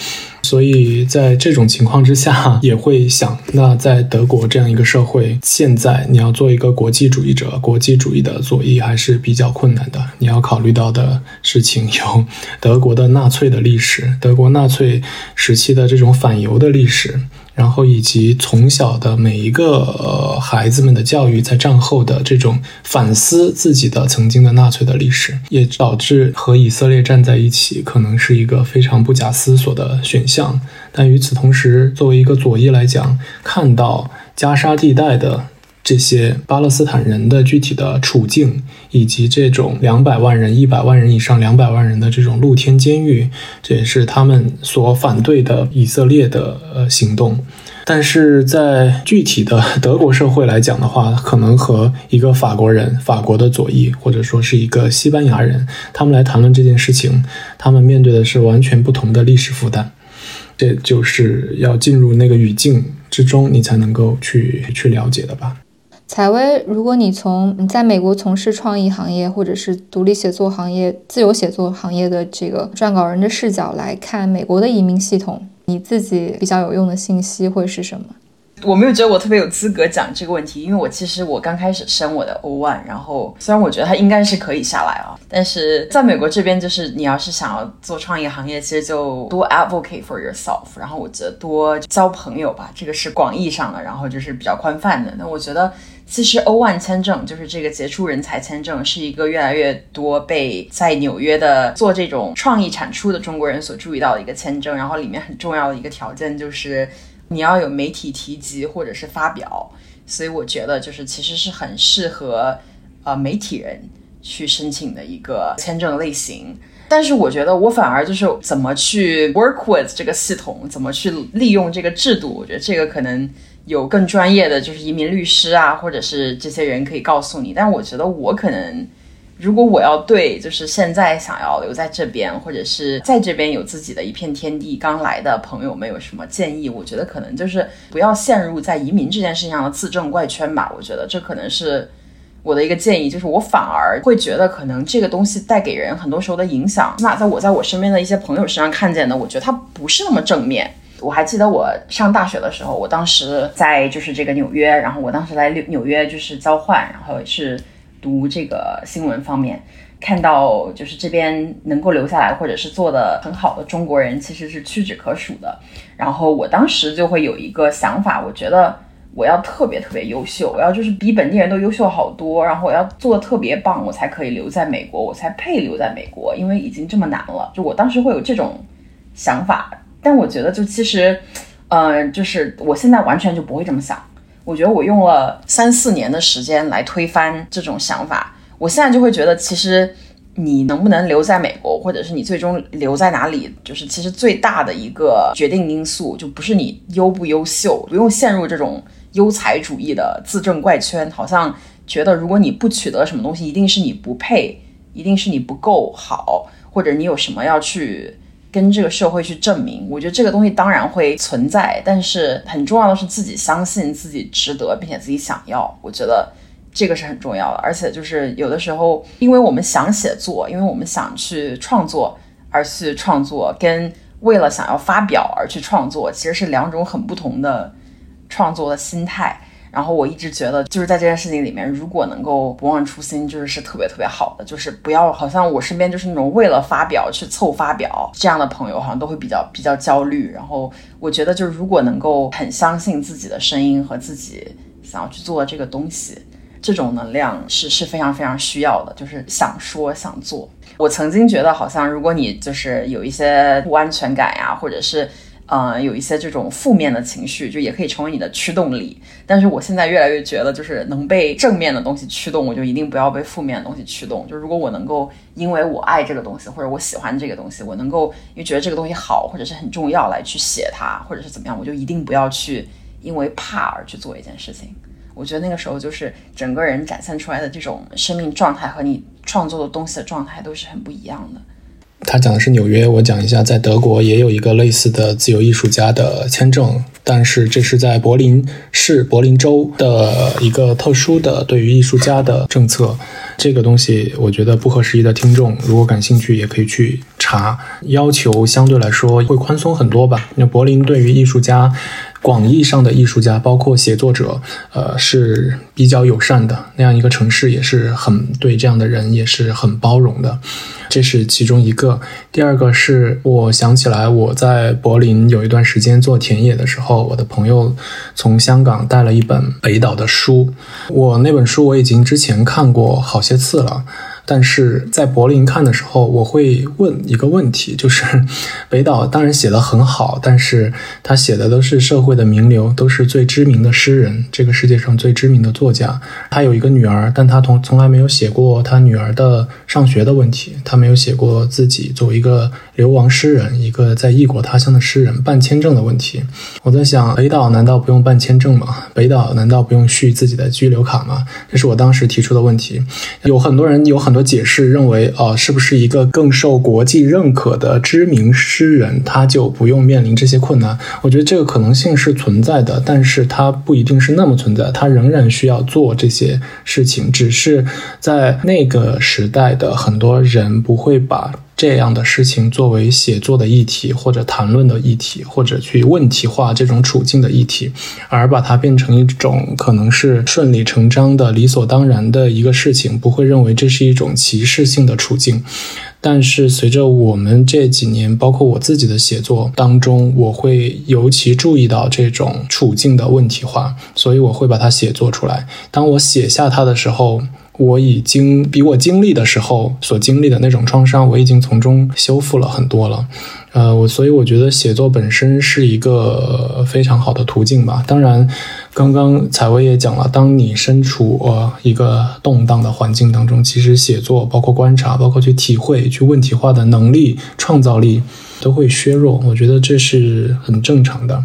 所以在这种情况之下，也会想，那在德国这样一个社会，现在你要做一个国际主义者、国际主义的左翼还是比较困难的。你要考虑到的事情有德国的纳粹的历史，德国纳粹时期的这种反犹的历史。然后以及从小的每一个呃孩子们的教育，在战后的这种反思自己的曾经的纳粹的历史，也导致和以色列站在一起，可能是一个非常不假思索的选项。但与此同时，作为一个左翼来讲，看到加沙地带的。这些巴勒斯坦人的具体的处境，以及这种两百万人、一百万人以上、两百万人的这种露天监狱，这也是他们所反对的以色列的呃行动。但是在具体的 [laughs] 德国社会来讲的话，可能和一个法国人、法国的左翼，或者说是一个西班牙人，他们来谈论这件事情，他们面对的是完全不同的历史负担。这就是要进入那个语境之中，你才能够去去了解的吧。
采薇，如果你从你在美国从事创意行业或者是独立写作行业、自由写作行业的这个撰稿人的视角来看美国的移民系统，你自己比较有用的信息会是什么？
我没有觉得我特别有资格讲这个问题，因为我其实我刚开始升我的 O one，然后虽然我觉得它应该是可以下来啊，但是在美国这边，就是你要是想要做创意行业，其实就多 advocate for yourself，然后我觉得多交朋友吧，这个是广义上的，然后就是比较宽泛的。那我觉得其实 O1 签证就是这个杰出人才签证，是一个越来越多被在纽约的做这种创意产出的中国人所注意到的一个签证，然后里面很重要的一个条件就是。你要有媒体提及或者是发表，所以我觉得就是其实是很适合呃媒体人去申请的一个签证类型。但是我觉得我反而就是怎么去 work with 这个系统，怎么去利用这个制度，我觉得这个可能有更专业的就是移民律师啊，或者是这些人可以告诉你。但我觉得我可能。如果我要对就是现在想要留在这边，或者是在这边有自己的一片天地，刚来的朋友们有什么建议？我觉得可能就是不要陷入在移民这件事情上的自证怪圈吧。我觉得这可能是我的一个建议，就是我反而会觉得可能这个东西带给人很多时候的影响，起码在我在我身边的一些朋友身上看见的，我觉得它不是那么正面。我还记得我上大学的时候，我当时在就是这个纽约，然后我当时来纽纽约就是交换，然后是。读这个新闻方面，看到就是这边能够留下来或者是做的很好的中国人，其实是屈指可数的。然后我当时就会有一个想法，我觉得我要特别特别优秀，我要就是比本地人都优秀好多，然后我要做的特别棒，我才可以留在美国，我才配留在美国，因为已经这么难了。就我当时会有这种想法，但我觉得就其实。呃，就是我现在完全就不会这么想。我觉得我用了三四年的时间来推翻这种想法，我现在就会觉得，其实你能不能留在美国，或者是你最终留在哪里，就是其实最大的一个决定因素，就不是你优不优秀，不用陷入这种优才主义的自证怪圈，好像觉得如果你不取得什么东西，一定是你不配，一定是你不够好，或者你有什么要去。跟这个社会去证明，我觉得这个东西当然会存在，但是很重要的是自己相信自己值得，并且自己想要。我觉得这个是很重要的。而且就是有的时候，因为我们想写作，因为我们想去创作而去创作，跟为了想要发表而去创作，其实是两种很不同的创作的心态。然后我一直觉得，就是在这件事情里面，如果能够不忘初心，就是是特别特别好的。就是不要好像我身边就是那种为了发表去凑发表这样的朋友，好像都会比较比较焦虑。然后我觉得，就是如果能够很相信自己的声音和自己想要去做这个东西，这种能量是是非常非常需要的。就是想说想做。我曾经觉得，好像如果你就是有一些不安全感呀，或者是。呃，有一些这种负面的情绪，就也可以成为你的驱动力。但是我现在越来越觉得，就是能被正面的东西驱动，我就一定不要被负面的东西驱动。就如果我能够因为我爱这个东西，或者我喜欢这个东西，我能够因为觉得这个东西好，或者是很重要来去写它，或者是怎么样，我就一定不要去因为怕而去做一件事情。我觉得那个时候就是整个人展现出来的这种生命状态和你创作的东西的状态都是很不一样的。
他讲的是纽约，我讲一下，在德国也有一个类似的自由艺术家的签证，但是这是在柏林市柏林州的一个特殊的对于艺术家的政策。这个东西，我觉得不合时宜的听众如果感兴趣，也可以去查，要求相对来说会宽松很多吧。那柏林对于艺术家。广义上的艺术家，包括写作者，呃，是比较友善的。那样一个城市也是很对这样的人也是很包容的，这是其中一个。第二个是我想起来，我在柏林有一段时间做田野的时候，我的朋友从香港带了一本北岛的书。我那本书我已经之前看过好些次了。但是在柏林看的时候，我会问一个问题，就是 [laughs] 北岛当然写的很好，但是他写的都是社会的名流，都是最知名的诗人，这个世界上最知名的作家。他有一个女儿，但他从从来没有写过他女儿的上学的问题，他没有写过自己作为一个流亡诗人，一个在异国他乡的诗人办签证的问题。我在想，北岛难道不用办签证吗？北岛难道不用续自己的居留卡吗？这是我当时提出的问题。有很多人有很。解释认为，呃，是不是一个更受国际认可的知名诗人，他就不用面临这些困难？我觉得这个可能性是存在的，但是他不一定是那么存在，他仍然需要做这些事情，只是在那个时代的很多人不会把。这样的事情作为写作的议题，或者谈论的议题，或者去问题化这种处境的议题，而把它变成一种可能是顺理成章的、理所当然的一个事情，不会认为这是一种歧视性的处境。但是随着我们这几年，包括我自己的写作当中，我会尤其注意到这种处境的问题化，所以我会把它写作出来。当我写下它的时候。我已经比我经历的时候所经历的那种创伤，我已经从中修复了很多了。呃，我所以我觉得写作本身是一个非常好的途径吧。当然，刚刚采薇也讲了，当你身处呃一个动荡的环境当中，其实写作包括观察，包括去体会、去问题化的能力、创造力都会削弱。我觉得这是很正常的。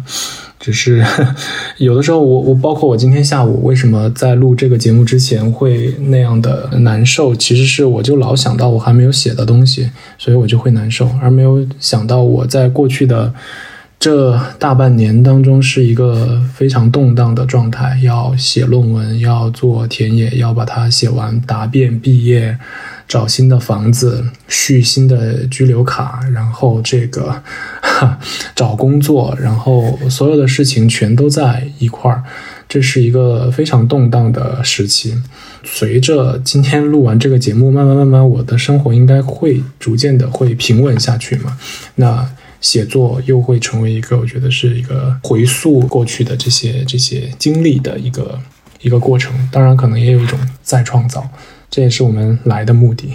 只是 [laughs] 有的时候，我我包括我今天下午为什么在录这个节目之前会那样的难受，其实是我就老想到我还没有写的东西，所以我就会难受，而没有想到我在过去的这大半年当中是一个非常动荡的状态，要写论文，要做田野，要把它写完，答辩，毕业。找新的房子，续新的居留卡，然后这个哈 [laughs] 找工作，然后所有的事情全都在一块儿，这是一个非常动荡的时期。随着今天录完这个节目，慢慢慢慢，我的生活应该会逐渐的会平稳下去嘛。那写作又会成为一个，我觉得是一个回溯过去的这些这些经历的一个一个过程。当然，可能也有一种再创造。这也是我们来的目的。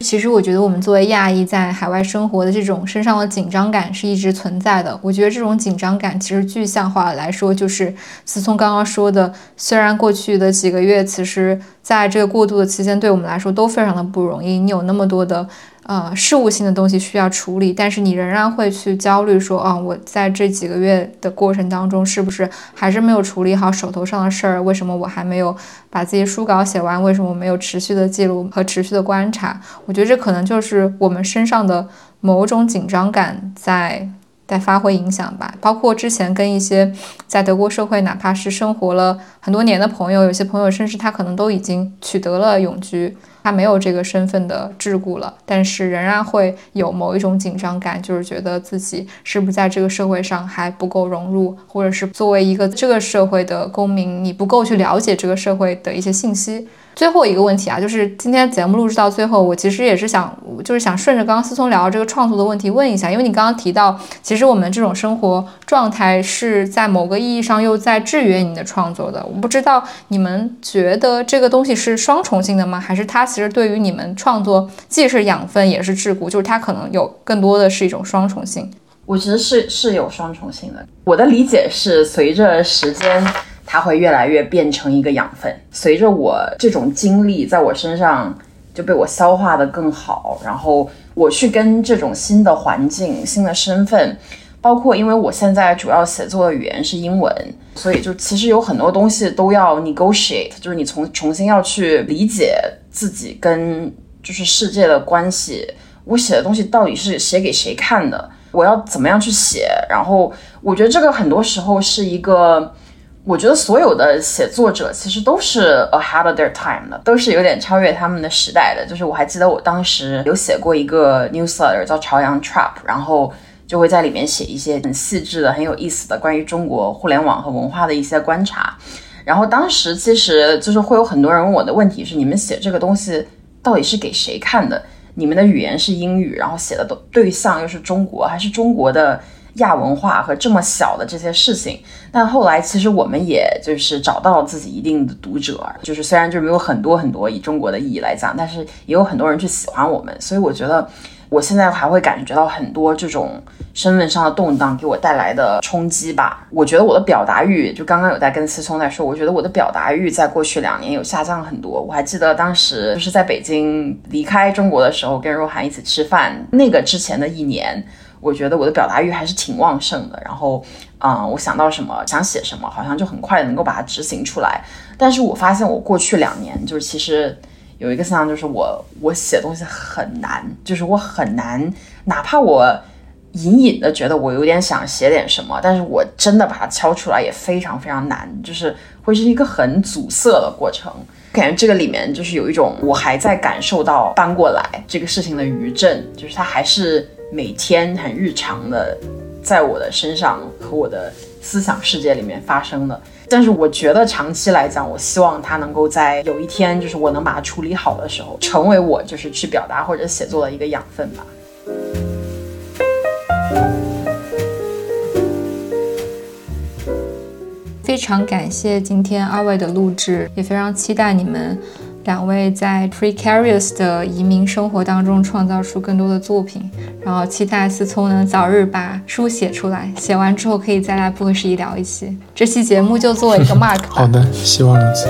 其实我觉得我们作为亚裔在海外生活的这种身上的紧张感是一直存在的。我觉得这种紧张感其实具象化来说，就是思聪刚刚说的，虽然过去的几个月，其实在这个过渡的期间，对我们来说都非常的不容易。你有那么多的。呃，事务性的东西需要处理，但是你仍然会去焦虑，说啊，我在这几个月的过程当中，是不是还是没有处理好手头上的事儿？为什么我还没有把自己书稿写完？为什么没有持续的记录和持续的观察？我觉得这可能就是我们身上的某种紧张感在在发挥影响吧。包括之前跟一些在德国社会，哪怕是生活了很多年的朋友，有些朋友甚至他可能都已经取得了永居。他没有这个身份的桎梏了，但是仍然会有某一种紧张感，就是觉得自己是不是在这个社会上还不够融入，或者是作为一个这个社会的公民，你不够去了解这个社会的一些信息。最后一个问题啊，就是今天节目录制到最后，我其实也是想，就是想顺着刚刚思聪聊这个创作的问题问一下，因为你刚刚提到，其实我们这种生活状态是在某个意义上又在制约你的创作的。我不知道你们觉得这个东西是双重性的吗？还是它其实对于你们创作既是养分也是桎梏，就是它可能有更多的是一种双重性？
我觉得是是有双重性的。我的理解是，随着时间。它会越来越变成一个养分，随着我这种经历在我身上就被我消化的更好，然后我去跟这种新的环境、新的身份，包括因为我现在主要写作的语言是英文，所以就其实有很多东西都要 negotiate，就是你重重新要去理解自己跟就是世界的关系，我写的东西到底是写给谁看的，我要怎么样去写，然后我觉得这个很多时候是一个。我觉得所有的写作者其实都是 ahead of their time 的，都是有点超越他们的时代的。就是我还记得我当时有写过一个 newsletter 叫朝阳 Trap，然后就会在里面写一些很细致的、很有意思的关于中国互联网和文化的一些观察。然后当时其实就是会有很多人问我的问题是：你们写这个东西到底是给谁看的？你们的语言是英语，然后写的都对象又是中国，还是中国的？亚文化和这么小的这些事情，但后来其实我们也就是找到了自己一定的读者，就是虽然就没有很多很多以中国的意义来讲，但是也有很多人去喜欢我们，所以我觉得我现在还会感觉到很多这种身份上的动荡给我带来的冲击吧。我觉得我的表达欲，就刚刚有在跟思聪在说，我觉得我的表达欲在过去两年有下降很多。我还记得当时就是在北京离开中国的时候，跟若涵一起吃饭，那个之前的一年。我觉得我的表达欲还是挺旺盛的，然后，嗯，我想到什么想写什么，好像就很快能够把它执行出来。但是我发现我过去两年，就是其实有一个现象，就是我我写东西很难，就是我很难，哪怕我隐隐的觉得我有点想写点什么，但是我真的把它敲出来也非常非常难，就是会是一个很阻塞的过程。感觉这个里面就是有一种我还在感受到搬过来这个事情的余震，就是它还是。每天很日常的，在我的身上和我的思想世界里面发生的，但是我觉得长期来讲，我希望它能够在有一天，就是我能把它处理好的时候，成为我就是去表达或者写作的一个养分吧。
非常感谢今天二位的录制，也非常期待你们。两位在 precarious 的移民生活当中创造出更多的作品，然后期待思聪能早日把书写出来，写完之后可以再来不合时宜聊一期。这期节目就做一个 mark。
好的，希望如此。